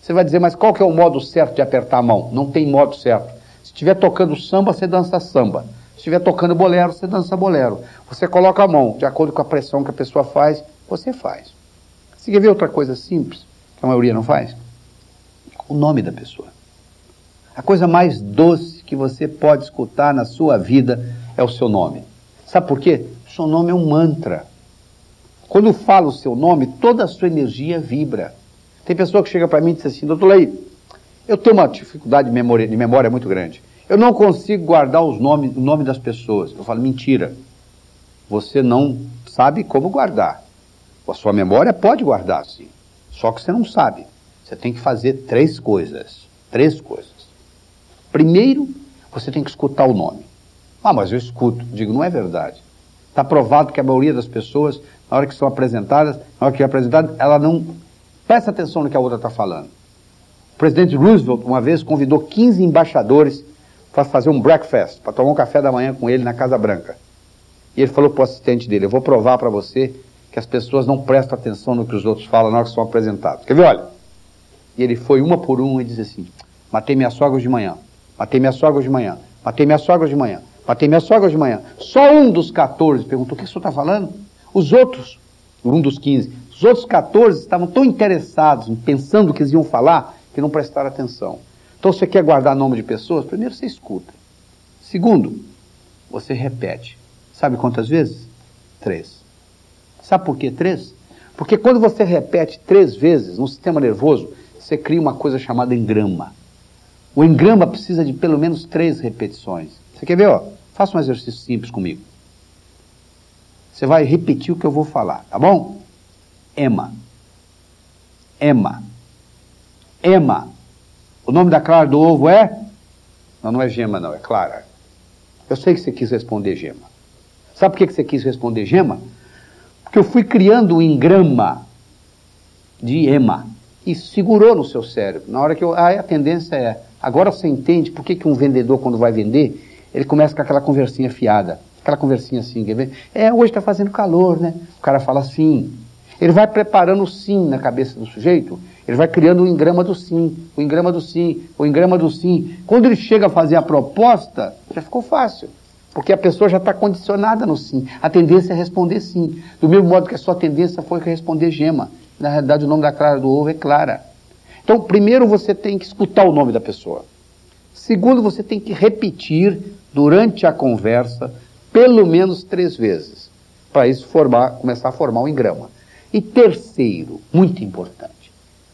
você vai dizer, mas qual que é o modo certo de apertar a mão? Não tem modo certo. Estiver tocando samba, você dança samba. Se estiver tocando bolero, você dança bolero. Você coloca a mão, de acordo com a pressão que a pessoa faz, você faz. Você quer ver outra coisa simples, que a maioria não faz? o nome da pessoa. A coisa mais doce que você pode escutar na sua vida é o seu nome. Sabe por quê? O seu nome é um mantra. Quando fala o seu nome, toda a sua energia vibra. Tem pessoa que chega para mim e diz assim, doutor Lei, eu tenho uma dificuldade de memória, de memória muito grande. Eu não consigo guardar os nomes, o nome das pessoas. Eu falo, mentira. Você não sabe como guardar. A sua memória pode guardar, sim. Só que você não sabe. Você tem que fazer três coisas. Três coisas. Primeiro, você tem que escutar o nome. Ah, mas eu escuto. Digo, não é verdade. Está provado que a maioria das pessoas, na hora que são apresentadas, na hora que é apresentada, ela não presta atenção no que a outra está falando. O presidente Roosevelt, uma vez, convidou 15 embaixadores para fazer um breakfast, para tomar um café da manhã com ele na Casa Branca. E ele falou para o assistente dele: Eu vou provar para você que as pessoas não prestam atenção no que os outros falam na hora que são apresentados. Quer ver? Olha, e ele foi uma por uma e disse assim: Matei minha sogra de manhã, matei minha sogra de manhã, matei minha sogra de manhã, matei minha sogra de manhã. Só um dos 14 perguntou: O que o senhor está falando? Os outros, um dos 15, os outros 14 estavam tão interessados pensando o que eles iam falar que não prestaram atenção. Então, você quer guardar nome de pessoas? Primeiro, você escuta. Segundo, você repete. Sabe quantas vezes? Três. Sabe por que três? Porque quando você repete três vezes no sistema nervoso, você cria uma coisa chamada engrama. O engrama precisa de pelo menos três repetições. Você quer ver? Ó? Faça um exercício simples comigo. Você vai repetir o que eu vou falar, tá bom? Emma. Emma. Emma. O nome da clara do ovo é? Não, não é gema, não, é clara. Eu sei que você quis responder gema. Sabe por que você quis responder gema? Porque eu fui criando um engrama de Emma e segurou no seu cérebro. Na hora que eu. Ah, a tendência é. Agora você entende por que, que um vendedor, quando vai vender, ele começa com aquela conversinha fiada. Aquela conversinha assim, quer ver? É, hoje está fazendo calor, né? O cara fala sim. Ele vai preparando o sim na cabeça do sujeito Ele vai criando o engrama do sim, o engrama do sim, o engrama do sim. Quando ele chega a fazer a proposta, já ficou fácil. Porque a pessoa já está condicionada no sim. A tendência é responder sim. Do mesmo modo que a sua tendência foi responder gema. Na realidade, o nome da clara do ovo é clara. Então, primeiro você tem que escutar o nome da pessoa. Segundo, você tem que repetir durante a conversa pelo menos três vezes. Para isso formar, começar a formar um engrama. E terceiro, muito importante,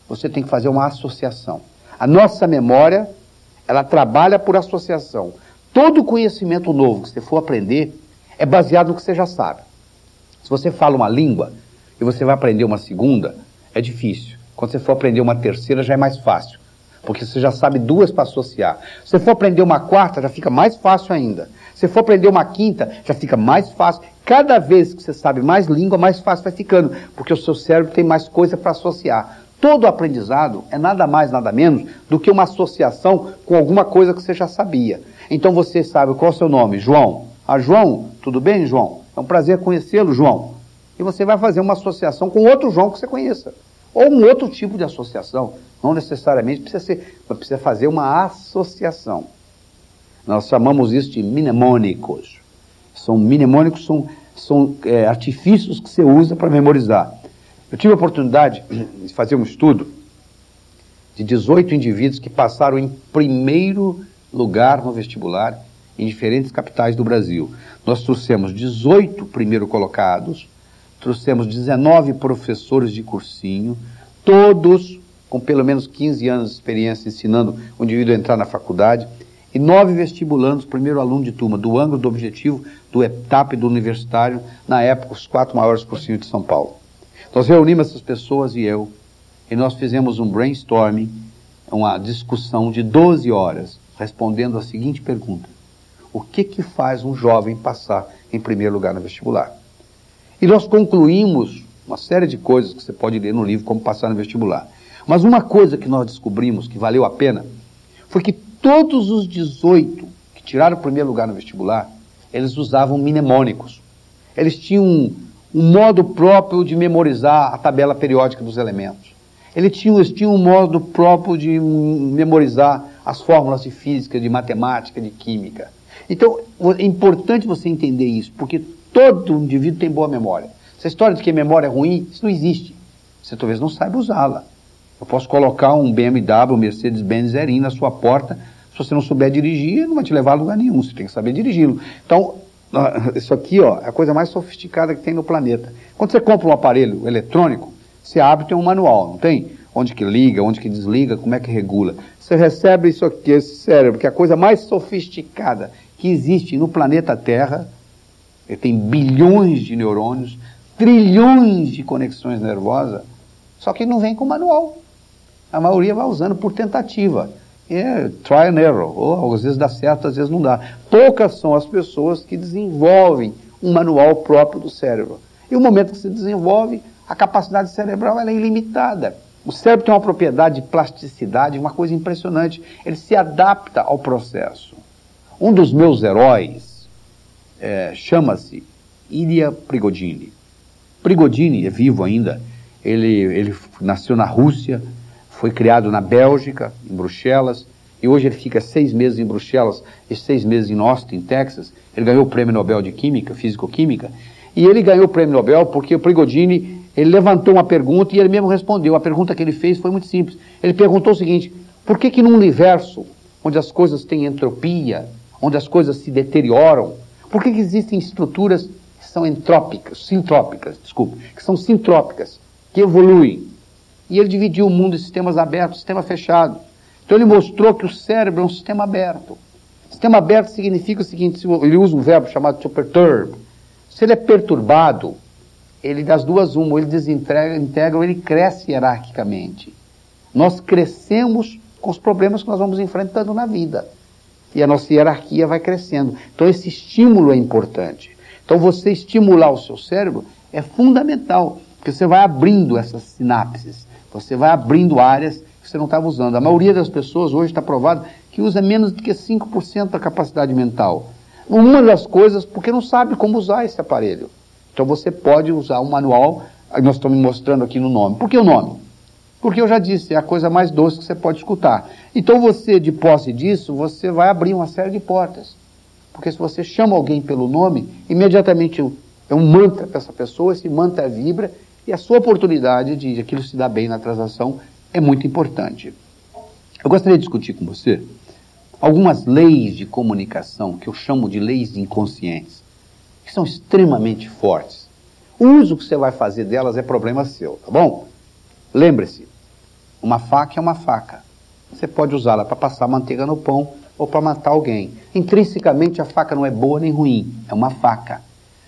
você tem que fazer uma associação. A nossa memória, ela trabalha por associação. Todo conhecimento novo que você for aprender é baseado no que você já sabe. Se você fala uma língua e você vai aprender uma segunda, é difícil. Quando você for aprender uma terceira, já é mais fácil. Porque você já sabe duas para associar. Se você for aprender uma quarta, já fica mais fácil ainda. Se você for aprender uma quinta, já fica mais fácil. Cada vez que você sabe mais língua, mais fácil vai ficando. Porque o seu cérebro tem mais coisa para associar. Todo aprendizado é nada mais, nada menos do que uma associação com alguma coisa que você já sabia. Então você sabe qual é o seu nome? João. Ah, João, tudo bem, João? É um prazer conhecê-lo, João. E você vai fazer uma associação com outro João que você conheça. Ou um outro tipo de associação. Não necessariamente precisa ser, mas precisa fazer uma associação. Nós chamamos isso de mnemônicos. São mnemônicos, são, são é, artifícios que você usa para memorizar. Eu tive a oportunidade de fazer um estudo de 18 indivíduos que passaram em primeiro lugar no vestibular em diferentes capitais do Brasil. Nós trouxemos 18 primeiro colocados, trouxemos 19 professores de cursinho, todos com pelo menos 15 anos de experiência ensinando o indivíduo a entrar na faculdade, e nove vestibulandos, primeiro aluno de turma, do ângulo do objetivo, do etapa e do universitário, na época os quatro maiores cursinhos de São Paulo. Nós reunimos essas pessoas e eu, e nós fizemos um brainstorming, uma discussão de 12 horas, respondendo a seguinte pergunta: O que que faz um jovem passar em primeiro lugar no vestibular? E nós concluímos uma série de coisas que você pode ler no livro Como Passar no Vestibular. Mas uma coisa que nós descobrimos que valeu a pena foi que todos os 18 que tiraram o primeiro lugar no vestibular, eles usavam mnemônicos. Eles tinham um, modo próprio de memorizar a tabela periódica dos elementos. Eles tinham, eles tinham um modo próprio de memorizar as fórmulas de física, de matemática, de química. Então, é importante você entender isso, porque todo indivíduo tem boa memória. Essa história de que a memória é ruim, isso não existe. Você talvez não saiba usá-la. Eu posso colocar um BMW, um Mercedes-Benz zerinho na sua porta. Se você não souber dirigir, não vai te levar a lugar nenhum. Você tem que saber dirigi-lo. Então, isso aqui ó, é a coisa mais sofisticada que tem no planeta. Quando você compra um aparelho eletrônico, você abre tem um manual, não tem? Onde que liga, onde que desliga, como é que regula. Você recebe isso aqui, esse cérebro, que é a coisa mais sofisticada que existe no planeta Terra. Ele tem bilhões de neurônios, trilhões de conexões nervosas, só que não vem com manual. A maioria vai usando por tentativa. É try and error. Ou às vezes dá certo, às vezes não dá. Poucas são as pessoas que desenvolvem um manual próprio do cérebro. E o momento que se desenvolve, a capacidade cerebral é ilimitada. O cérebro tem uma propriedade de plasticidade, uma coisa impressionante. Ele se adapta ao processo. Um dos meus heróis é, chama-se Ilya Prigodini. Prigodini é vivo ainda. Ele, ele nasceu na Rússia, foi criado na Bélgica, em Bruxelas, e hoje ele fica seis meses em Bruxelas e seis meses em Austin, Texas. Ele ganhou o Prêmio Nobel de Química, Físico-Química, e ele ganhou o Prêmio Nobel porque o Prigodini, ele levantou uma pergunta e ele mesmo respondeu. A pergunta que ele fez foi muito simples. Ele perguntou o seguinte, por que que num universo onde as coisas têm entropia, onde as coisas se deterioram, por que, que existem estruturas que são entrópicas, sintrópicas, desculpa, que são sintrópicas, que evoluem? E ele dividiu o mundo em sistemas abertos, sistema fechado. Então ele mostrou que o cérebro é um sistema aberto. Sistema aberto significa o seguinte, ele usa um verbo chamado to perturb. Se ele é perturbado, ele das duas uma, ou ele desintegra, integra, ou ele cresce hierarquicamente. Nós crescemos com os problemas que nós vamos enfrentando na vida. E a nossa hierarquia vai crescendo. Então esse estímulo é importante. Então você estimular o seu cérebro é fundamental, porque você vai abrindo essas sinapses. Você vai abrindo áreas que você não estava usando. A maioria das pessoas hoje está provado que usa menos do que 5% da capacidade mental. Uma das coisas, porque não sabe como usar esse aparelho. Então você pode usar um manual, nós estamos mostrando aqui no nome. Por que o nome? Porque eu já disse, é a coisa mais doce que você pode escutar. Então você, de posse disso, você vai abrir uma série de portas. Porque se você chama alguém pelo nome, imediatamente é um mantra para essa pessoa, esse mantra vibra e a sua oportunidade de aquilo se dar bem na transação é muito importante. Eu gostaria de discutir com você algumas leis de comunicação que eu chamo de leis inconscientes, que são extremamente fortes. O uso que você vai fazer delas é problema seu, tá bom? Lembre-se, uma faca é uma faca. Você pode usá-la para passar manteiga no pão ou para matar alguém. Intrinsecamente a faca não é boa nem ruim, é uma faca.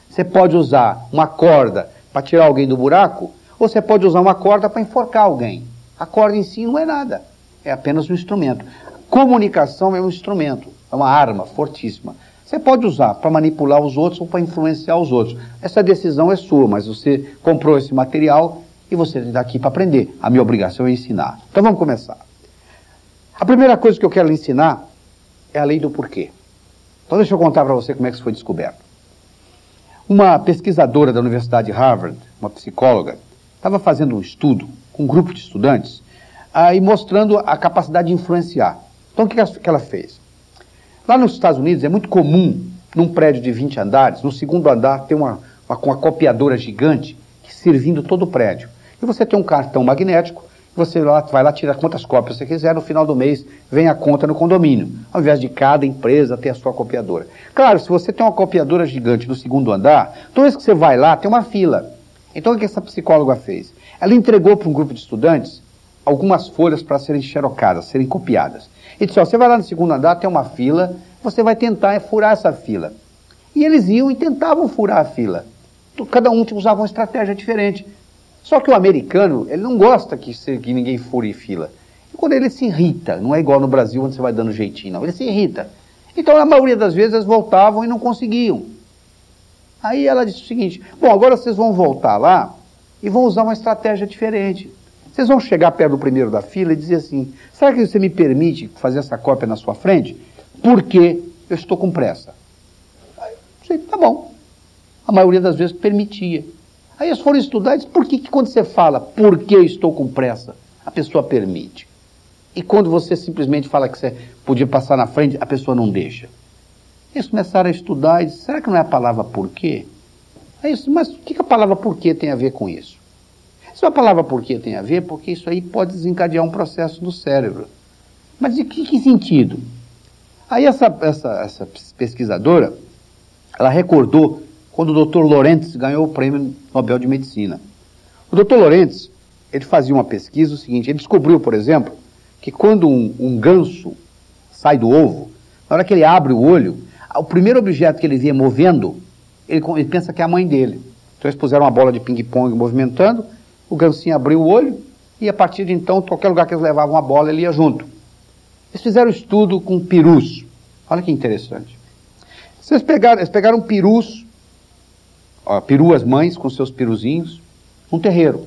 Você pode usar uma corda para tirar alguém do buraco, ou você pode usar uma corda para enforcar alguém. A corda em si não é nada, é apenas um instrumento. Comunicação é um instrumento, é uma arma fortíssima. Você pode usar para manipular os outros ou para influenciar os outros. Essa decisão é sua, mas você comprou esse material e você está aqui para aprender. A minha obrigação é ensinar. Então vamos começar. A primeira coisa que eu quero lhe ensinar é a lei do porquê. Então deixa eu contar para você como é que isso foi descoberto. Uma pesquisadora da Universidade de Harvard, uma psicóloga, estava fazendo um estudo com um grupo de estudantes aí mostrando a capacidade de influenciar. Então o que ela fez? Lá nos Estados Unidos é muito comum, num prédio de 20 andares, no segundo andar ter uma, uma, uma copiadora gigante servindo todo o prédio. E você tem um cartão magnético, você lá, vai lá tirar quantas cópias você quiser, no final do mês vem a conta no condomínio, ao invés de cada empresa ter a sua copiadora. Claro, se você tem uma copiadora gigante no segundo andar, toda vez que você vai lá, tem uma fila. Então o que essa psicóloga fez? Ela entregou para um grupo de estudantes algumas folhas para serem xerocadas, serem copiadas. E disse, ó, você vai lá no segundo andar, tem uma fila, você vai tentar furar essa fila. E eles iam e tentavam furar a fila. Cada um usava uma estratégia diferente. Só que o americano, ele não gosta que, que ninguém fure fila. E quando ele se irrita, não é igual no Brasil onde você vai dando jeitinho, não. Ele se irrita. Então, a maioria das vezes, eles voltavam e não conseguiam. Aí ela disse o seguinte: bom, agora vocês vão voltar lá e vão usar uma estratégia diferente. Vocês vão chegar perto do primeiro da fila e dizer assim: será que você me permite fazer essa cópia na sua frente? Porque eu estou com pressa. Aí, tá bom. A maioria das vezes permitia. Aí eles foram estudar e disse, por que, que quando você fala porque estou com pressa, a pessoa permite? E quando você simplesmente fala que você podia passar na frente, a pessoa não deixa. Eles começaram a estudar e disse, será que não é a palavra porquê? Aí disse, mas o que, que a palavra porquê tem a ver com isso? Se a palavra porquê tem a ver, porque isso aí pode desencadear um processo no cérebro. Mas de que, que sentido? Aí essa, essa, essa pesquisadora, ela recordou quando o Dr. Lorentz ganhou o prêmio Nobel de Medicina. O Dr. Lorentz, ele fazia uma pesquisa o seguinte, ele descobriu, por exemplo, que quando um, um ganso sai do ovo, na hora que ele abre o olho, o primeiro objeto que ele via movendo, ele, ele pensa que é a mãe dele. Então eles puseram uma bola de ping-pong movimentando, o gansinho abriu o olho, e a partir de então, qualquer lugar que eles levavam a bola, ele ia junto. Eles fizeram estudo com perus. Olha que interessante. Vocês pegaram, eles pegaram perus ó, peruas mães com seus peruzinhos, num terreiro.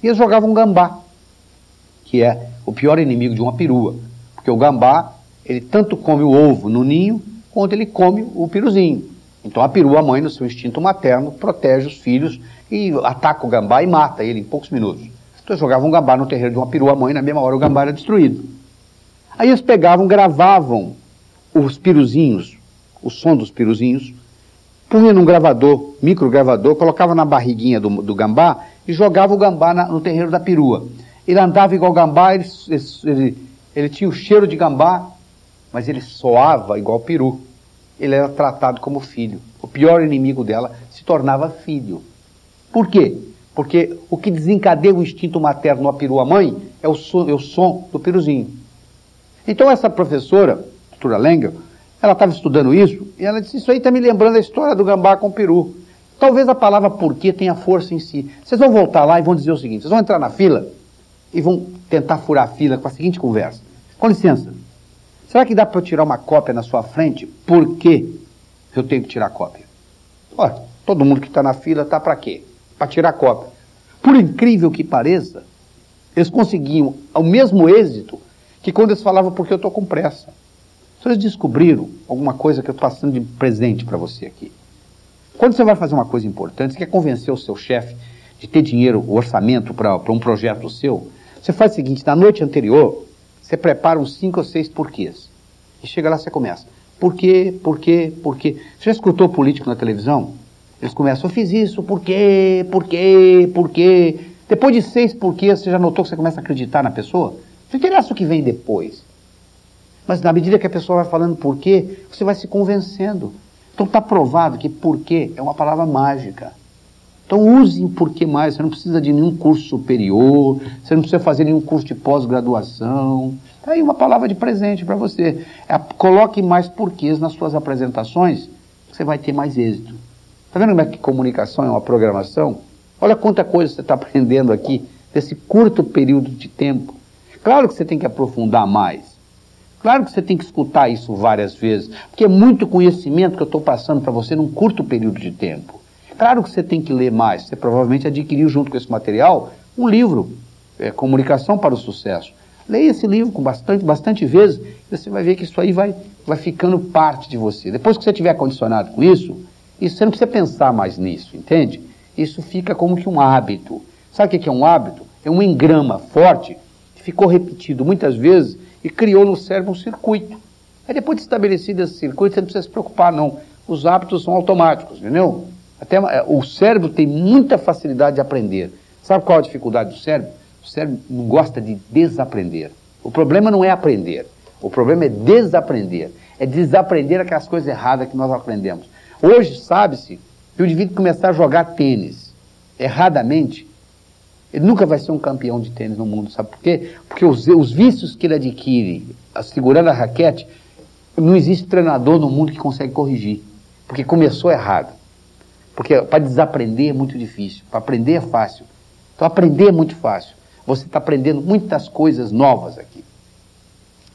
E eles jogavam gambá, que é o pior inimigo de uma perua. Porque o gambá, ele tanto come o ovo no ninho, quanto ele come o peruzinho. Então a perua mãe, no seu instinto materno, protege os filhos e ataca o gambá e mata ele em poucos minutos. Então eles jogavam um gambá no terreiro de uma perua mãe, na mesma hora o gambá era destruído. Aí eles pegavam, gravavam os piruzinhos, o som dos piruzinhos, punha num gravador, microgravador, colocava na barriguinha do, do gambá e jogava o gambá na, no terreiro da perua. Ele andava igual gambá, ele, ele, ele tinha o cheiro de gambá, mas ele soava igual peru. Ele era tratado como filho. O pior inimigo dela se tornava filho. Por quê? Porque o que desencadeia o instinto materno na perua mãe é o, som, é o som do peruzinho. Então essa professora, doutora Lengel, ela estava estudando isso e ela disse: Isso aí está me lembrando a história do gambá com o peru. Talvez a palavra porquê tenha força em si. Vocês vão voltar lá e vão dizer o seguinte: vocês vão entrar na fila e vão tentar furar a fila com a seguinte conversa: Com licença, será que dá para eu tirar uma cópia na sua frente? Por que eu tenho que tirar cópia? Olha, todo mundo que está na fila está para quê? Para tirar cópia. Por incrível que pareça, eles conseguiam o mesmo êxito que quando eles falavam porque eu estou com pressa. Vocês descobriram alguma coisa que eu estou passando de presente para você aqui? Quando você vai fazer uma coisa importante, você quer convencer o seu chefe de ter dinheiro, o orçamento para um projeto seu, Você faz o seguinte, na noite anterior, você prepara uns cinco ou seis porquês. E chega lá, você começa. Por quê? Por quê? Por quê? Você já escutou político na televisão? Eles começam, eu fiz isso, por quê? Por quê? Por quê? Depois de seis porquês, você já notou que você começa a acreditar na pessoa? Não interessa o que vem depois. Mas na medida que a pessoa vai falando por quê, você vai se convencendo. Então está provado que porquê é uma palavra mágica. Então use porquê mais. Você não precisa de nenhum curso superior, você não precisa fazer nenhum curso de pós-graduação. Está aí uma palavra de presente para você. É, coloque mais porquês nas suas apresentações, você vai ter mais êxito. Está vendo como é que comunicação é uma programação? Olha quanta coisa você está aprendendo aqui nesse curto período de tempo. Claro que você tem que aprofundar mais. Claro que você tem que escutar isso várias vezes, porque é muito conhecimento que eu estou passando para você num curto período de tempo. Claro que você tem que ler mais. Você provavelmente adquiriu junto com esse material um livro, é, Comunicação para o Sucesso. Leia esse livro com bastante, bastante vezes, e você vai ver que isso aí vai, vai ficando parte de você. Depois que você estiver condicionado com isso, isso você não precisa pensar mais nisso, entende? Isso fica como que um hábito. Sabe o que é um hábito? É um engrama forte que ficou repetido muitas vezes e criou no cérebro um circuito. Aí depois de estabelecido esse circuito, você não precisa se preocupar, não. Os hábitos são automáticos, entendeu? Até é, o cérebro tem muita facilidade de aprender. Sabe qual é a dificuldade do cérebro? O cérebro não gosta de desaprender. O problema não é aprender. O problema é desaprender. É desaprender aquelas coisas erradas que nós aprendemos. Hoje sabe-se que o indivíduo começar a jogar tênis erradamente, ele nunca vai ser um campeão de tênis no mundo. Sabe por quê? Porque os, os vícios que ele adquire segurando a raquete, não existe treinador no mundo que consegue corrigir. Porque começou errado. Porque para desaprender é muito difícil, para aprender é fácil. Então aprender é muito fácil. Você está aprendendo muitas coisas novas aqui.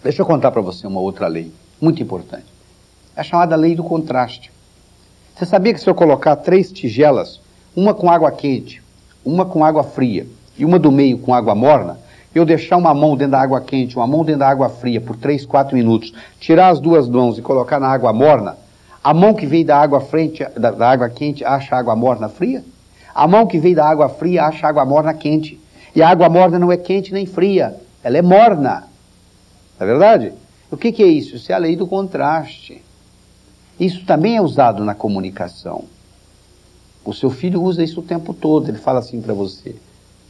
Deixa eu contar para você uma outra lei, muito importante. É a chamada lei do contraste. Você sabia que se eu colocar três tigelas, uma com água quente, uma com água fria e uma do meio com água morna, eu deixar uma mão dentro da água quente, uma mão dentro da água fria por 3, 4 minutos, tirar as duas mãos e colocar na água morna, a mão que vem da água, frente, da, da água quente acha água morna fria? A mão que vem da água fria acha água morna quente. E a água morna não é quente nem fria, ela é morna. Não é verdade? O que, que é isso? Isso é a lei do contraste. Isso também é usado na comunicação. O seu filho usa isso o tempo todo. Ele fala assim para você: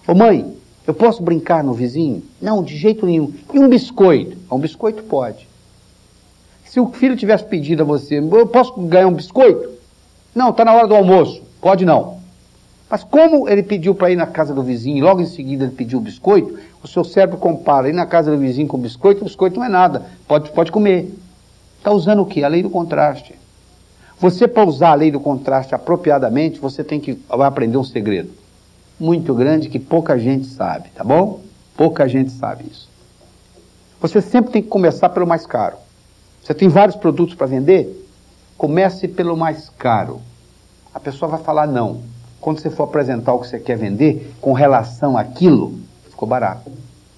Ô mãe, eu posso brincar no vizinho? Não, de jeito nenhum. E um biscoito? Um biscoito pode. Se o filho tivesse pedido a você, eu posso ganhar um biscoito? Não, está na hora do almoço. Pode não. Mas como ele pediu para ir na casa do vizinho e logo em seguida ele pediu o biscoito, o seu cérebro compara ir na casa do vizinho com biscoito, o biscoito não é nada. Pode, pode comer. Está usando o quê? A lei do contraste. Você, para usar a lei do contraste apropriadamente, você tem que aprender um segredo muito grande que pouca gente sabe, tá bom? Pouca gente sabe isso. Você sempre tem que começar pelo mais caro. Você tem vários produtos para vender? Comece pelo mais caro. A pessoa vai falar não. Quando você for apresentar o que você quer vender, com relação àquilo, ficou barato.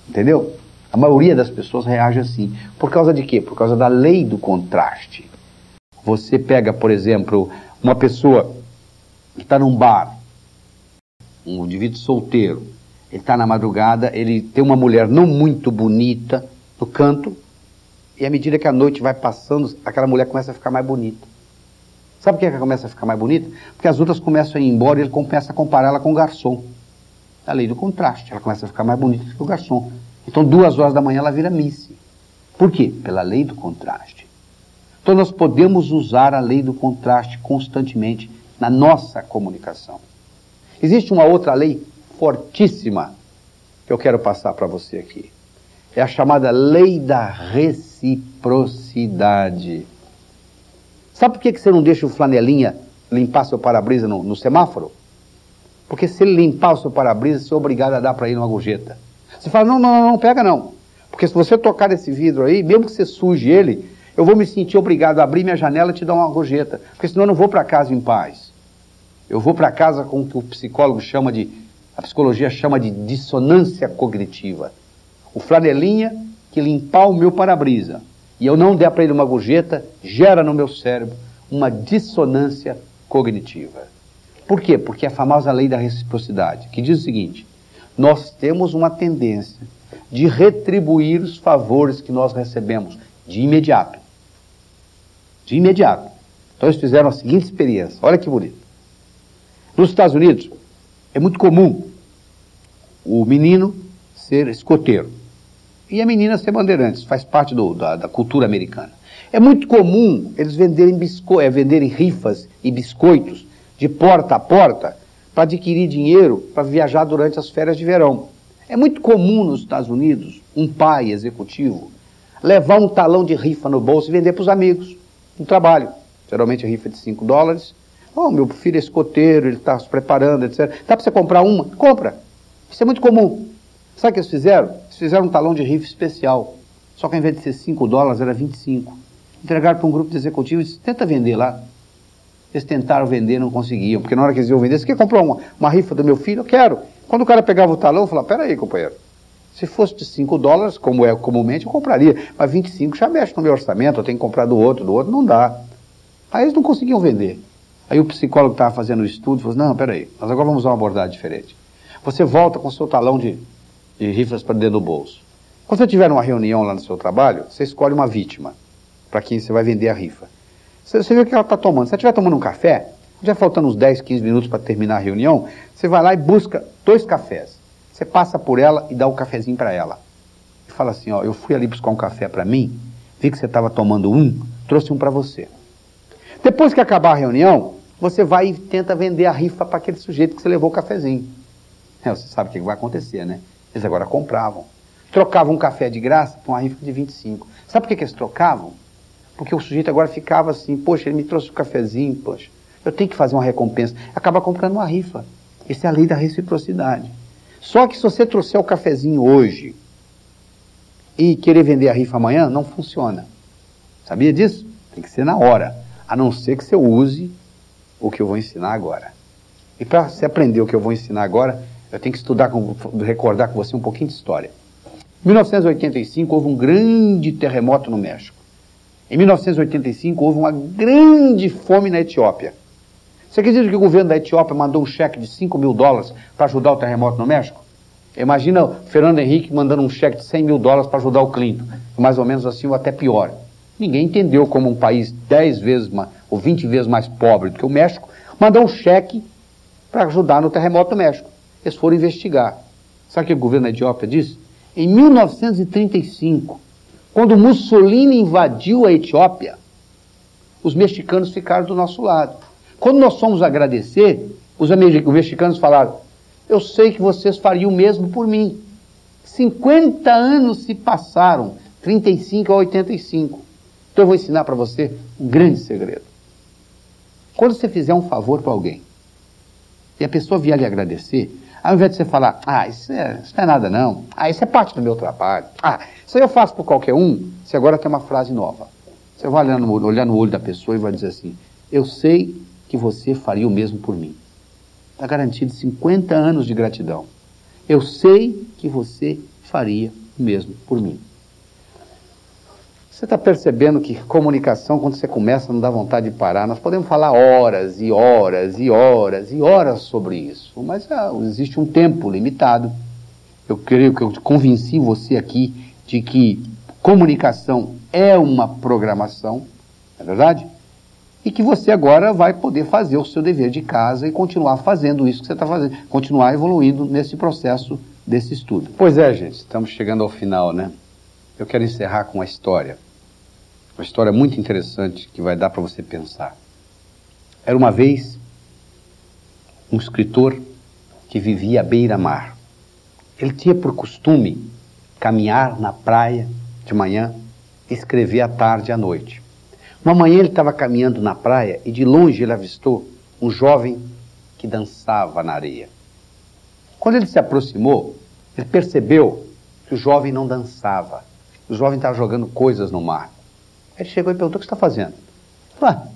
Entendeu? A maioria das pessoas reage assim. Por causa de quê? Por causa da lei do contraste. Você pega, por exemplo, uma pessoa que está num bar, um indivíduo solteiro, ele está na madrugada, ele tem uma mulher não muito bonita no canto, e à medida que a noite vai passando, aquela mulher começa a ficar mais bonita. Sabe por que ela começa a ficar mais bonita? Porque as outras começam a ir embora e ele começa a comparar ela com o garçom. É a lei do contraste. Ela começa a ficar mais bonita que o garçom. Então, duas horas da manhã, ela vira Missy. Por quê? Pela lei do contraste. Então, nós podemos usar a lei do contraste constantemente na nossa comunicação. Existe uma outra lei fortíssima que eu quero passar para você aqui. É a chamada lei da reciprocidade. Sabe por que você não deixa o flanelinha limpar seu para-brisa no, no, semáforo? Porque se ele limpar o seu para-brisa, você é obrigado a dar para ele uma gorjeta. Você fala, não, não, não, não, pega não. Porque se você tocar nesse vidro aí, mesmo que você suje ele, eu vou me sentir obrigado a abrir minha janela e te dar uma gorjeta. Porque senão eu não vou para casa em paz. Eu vou para casa com o que o psicólogo chama de, a psicologia chama de dissonância cognitiva o flanelinha que limpar o meu para-brisa e eu não der para ele uma gorjeta, gera no meu cérebro uma dissonância cognitiva. Por quê? Porque é a famosa lei da reciprocidade, que diz o seguinte: nós temos uma tendência de retribuir os favores que nós recebemos de imediato. De imediato. Então eles fizeram a seguinte experiência, olha que bonito. Nos Estados Unidos, é muito comum o menino ser escoteiro e a menina ser bandeirantes, faz parte do, da, da, cultura americana. É muito comum eles venderem, bisco é, venderem rifas e biscoitos de porta a porta para adquirir dinheiro para viajar durante as férias de verão. É muito comum nos Estados Unidos um pai executivo levar um talão de rifa no bolso e vender para os amigos no trabalho. Geralmente a rifa é de 5 dólares. Oh, meu filho é escoteiro, ele está se preparando, etc. Dá para você comprar uma? Compra. Isso é muito comum. Sabe o que eles fizeram? Eles fizeram um talão de rifa especial. Só que ao invés de ser 5 dólares, era 25. Entregaram para um grupo de executivos e disse, tenta vender lá. Eles tentaram vender, não conseguiam, porque na hora que eles iam vender, você quer comprar uma, uma rifa do meu filho? Eu quero. Quando o cara pegava o talão, eu falava, peraí, companheiro, se fosse de 5 dólares, como é comumente, eu compraria, mas 25 já mexe no meu orçamento, eu tenho que comprar do outro, do outro, não dá. Aí eles não conseguiam vender. Aí o psicólogo que estava fazendo o estudo falou, não, peraí, nós agora vamos usar uma abordagem diferente. Você volta com o seu talão de, de rifas para dentro do bolso. Quando você tiver uma reunião lá no seu trabalho, você escolhe uma vítima para quem você vai vender a rifa. Você, você vê o que ela está tomando. Se ela estiver tomando um café, já faltando uns 10, 15 minutos para terminar a reunião, você vai lá e busca dois cafés. Você passa por ela e dá o um cafezinho para ela. E fala assim, ó, eu fui ali buscar um café para mim, vi que você estava tomando um, trouxe um para você. Depois que acabar a reunião, você vai e tenta vender a rifa para aquele sujeito que você levou o cafezinho. É, você sabe o que vai acontecer, né? Eles agora compravam. Trocavam um café de graça por uma rifa de 25. Sabe por que, que eles trocavam? Porque o sujeito agora ficava assim, poxa, ele me trouxe um cafezinho, poxa, eu tenho que fazer uma recompensa. Acaba comprando uma rifa. Essa é a lei da reciprocidade. Só que se você trouxer o cafezinho hoje e querer vender a rifa amanhã, não funciona. Sabia disso? Tem que ser na hora. A não ser que você use o que eu vou ensinar agora. E para você aprender o que eu vou ensinar agora, eu tenho que estudar, com, recordar com você um pouquinho de história. Em 1985 houve um grande terremoto no México. Em 1985 houve uma grande fome na Etiópia. Você acredita que o governo da Etiópia mandou um cheque de 5 mil dólares para ajudar o terremoto no México? Imagina o Fernando Henrique mandando um cheque de 100 mil dólares para ajudar o Clinton. Mais ou menos assim, ou até pior. Ninguém entendeu como um país 10 vezes ou 20 vezes mais pobre do que o México mandou um cheque para ajudar no terremoto do México. Eles foram investigar. Sabe o que o governo da Etiópia disse? Em 1935, quando Mussolini invadiu a Etiópia, os mexicanos ficaram do nosso lado. Quando nós fomos agradecer, os mexicanos falaram: Eu sei que vocês fariam o mesmo por mim. 50 anos se passaram, 35 a 85. Então eu vou ensinar para você um grande segredo. Quando você fizer um favor para alguém e a pessoa vier lhe agradecer, ao invés de você falar, ah, isso, é, isso não é nada não, ah, isso é parte do meu trabalho, ah, isso aí eu faço por qualquer um, você agora tem uma frase nova. Você vai olhar no, olhar no olho da pessoa e vai dizer assim, eu sei que você faria o mesmo por mim. Está garantido 50 anos de gratidão. Eu sei que você faria o mesmo por mim. Você está percebendo que comunicação, quando você começa, não dá vontade de parar. Nós podemos falar horas e horas e horas e horas sobre isso, mas ah, existe um tempo limitado. Eu creio que eu convenci você aqui de que comunicação é uma programação, é verdade? E que você agora vai poder fazer o seu dever de casa e continuar fazendo isso que você está fazendo, continuar evoluindo nesse processo desse estudo. Pois é, gente, estamos chegando ao final, né? Eu quero encerrar com uma história. Uma história muito interessante que vai dar para você pensar. Era uma vez um escritor que vivia à beira-mar. Ele tinha por costume caminhar na praia de manhã escrever à tarde e à noite. Uma manhã ele estava caminhando na praia e de longe ele avistou um jovem que dançava na areia. Quando ele se aproximou, ele percebeu que o jovem não dançava. O jovem estava jogando coisas no mar. Ele chegou e perguntou: O que está fazendo? Falei, ah,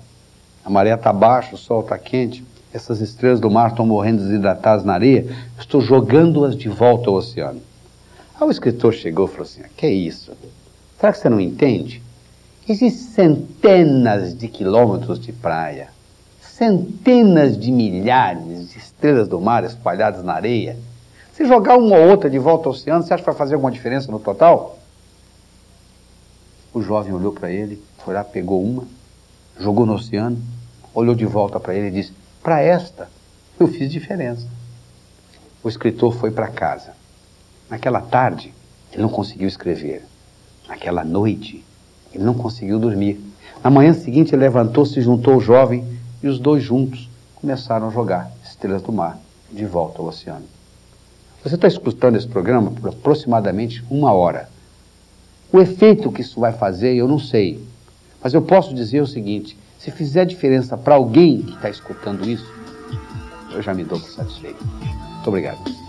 a maré está baixa, o sol está quente, essas estrelas do mar estão morrendo desidratadas na areia, estou jogando-as de volta ao oceano. Aí o escritor chegou e falou assim: Que é isso? Será que você não entende? Existem centenas de quilômetros de praia, centenas de milhares de estrelas do mar espalhadas na areia. Se jogar uma ou outra de volta ao oceano, você acha que vai fazer alguma diferença no total? O jovem olhou para ele, foi lá, pegou uma, jogou no oceano, olhou de volta para ele e disse: Para esta, eu fiz diferença. O escritor foi para casa. Naquela tarde, ele não conseguiu escrever. Naquela noite, ele não conseguiu dormir. Na manhã seguinte, ele levantou-se, juntou o jovem e os dois juntos começaram a jogar estrelas do mar de volta ao oceano. Você está escutando esse programa por aproximadamente uma hora. O efeito que isso vai fazer, eu não sei. Mas eu posso dizer o seguinte: se fizer diferença para alguém que está escutando isso, eu já me dou por satisfeito. Muito obrigado.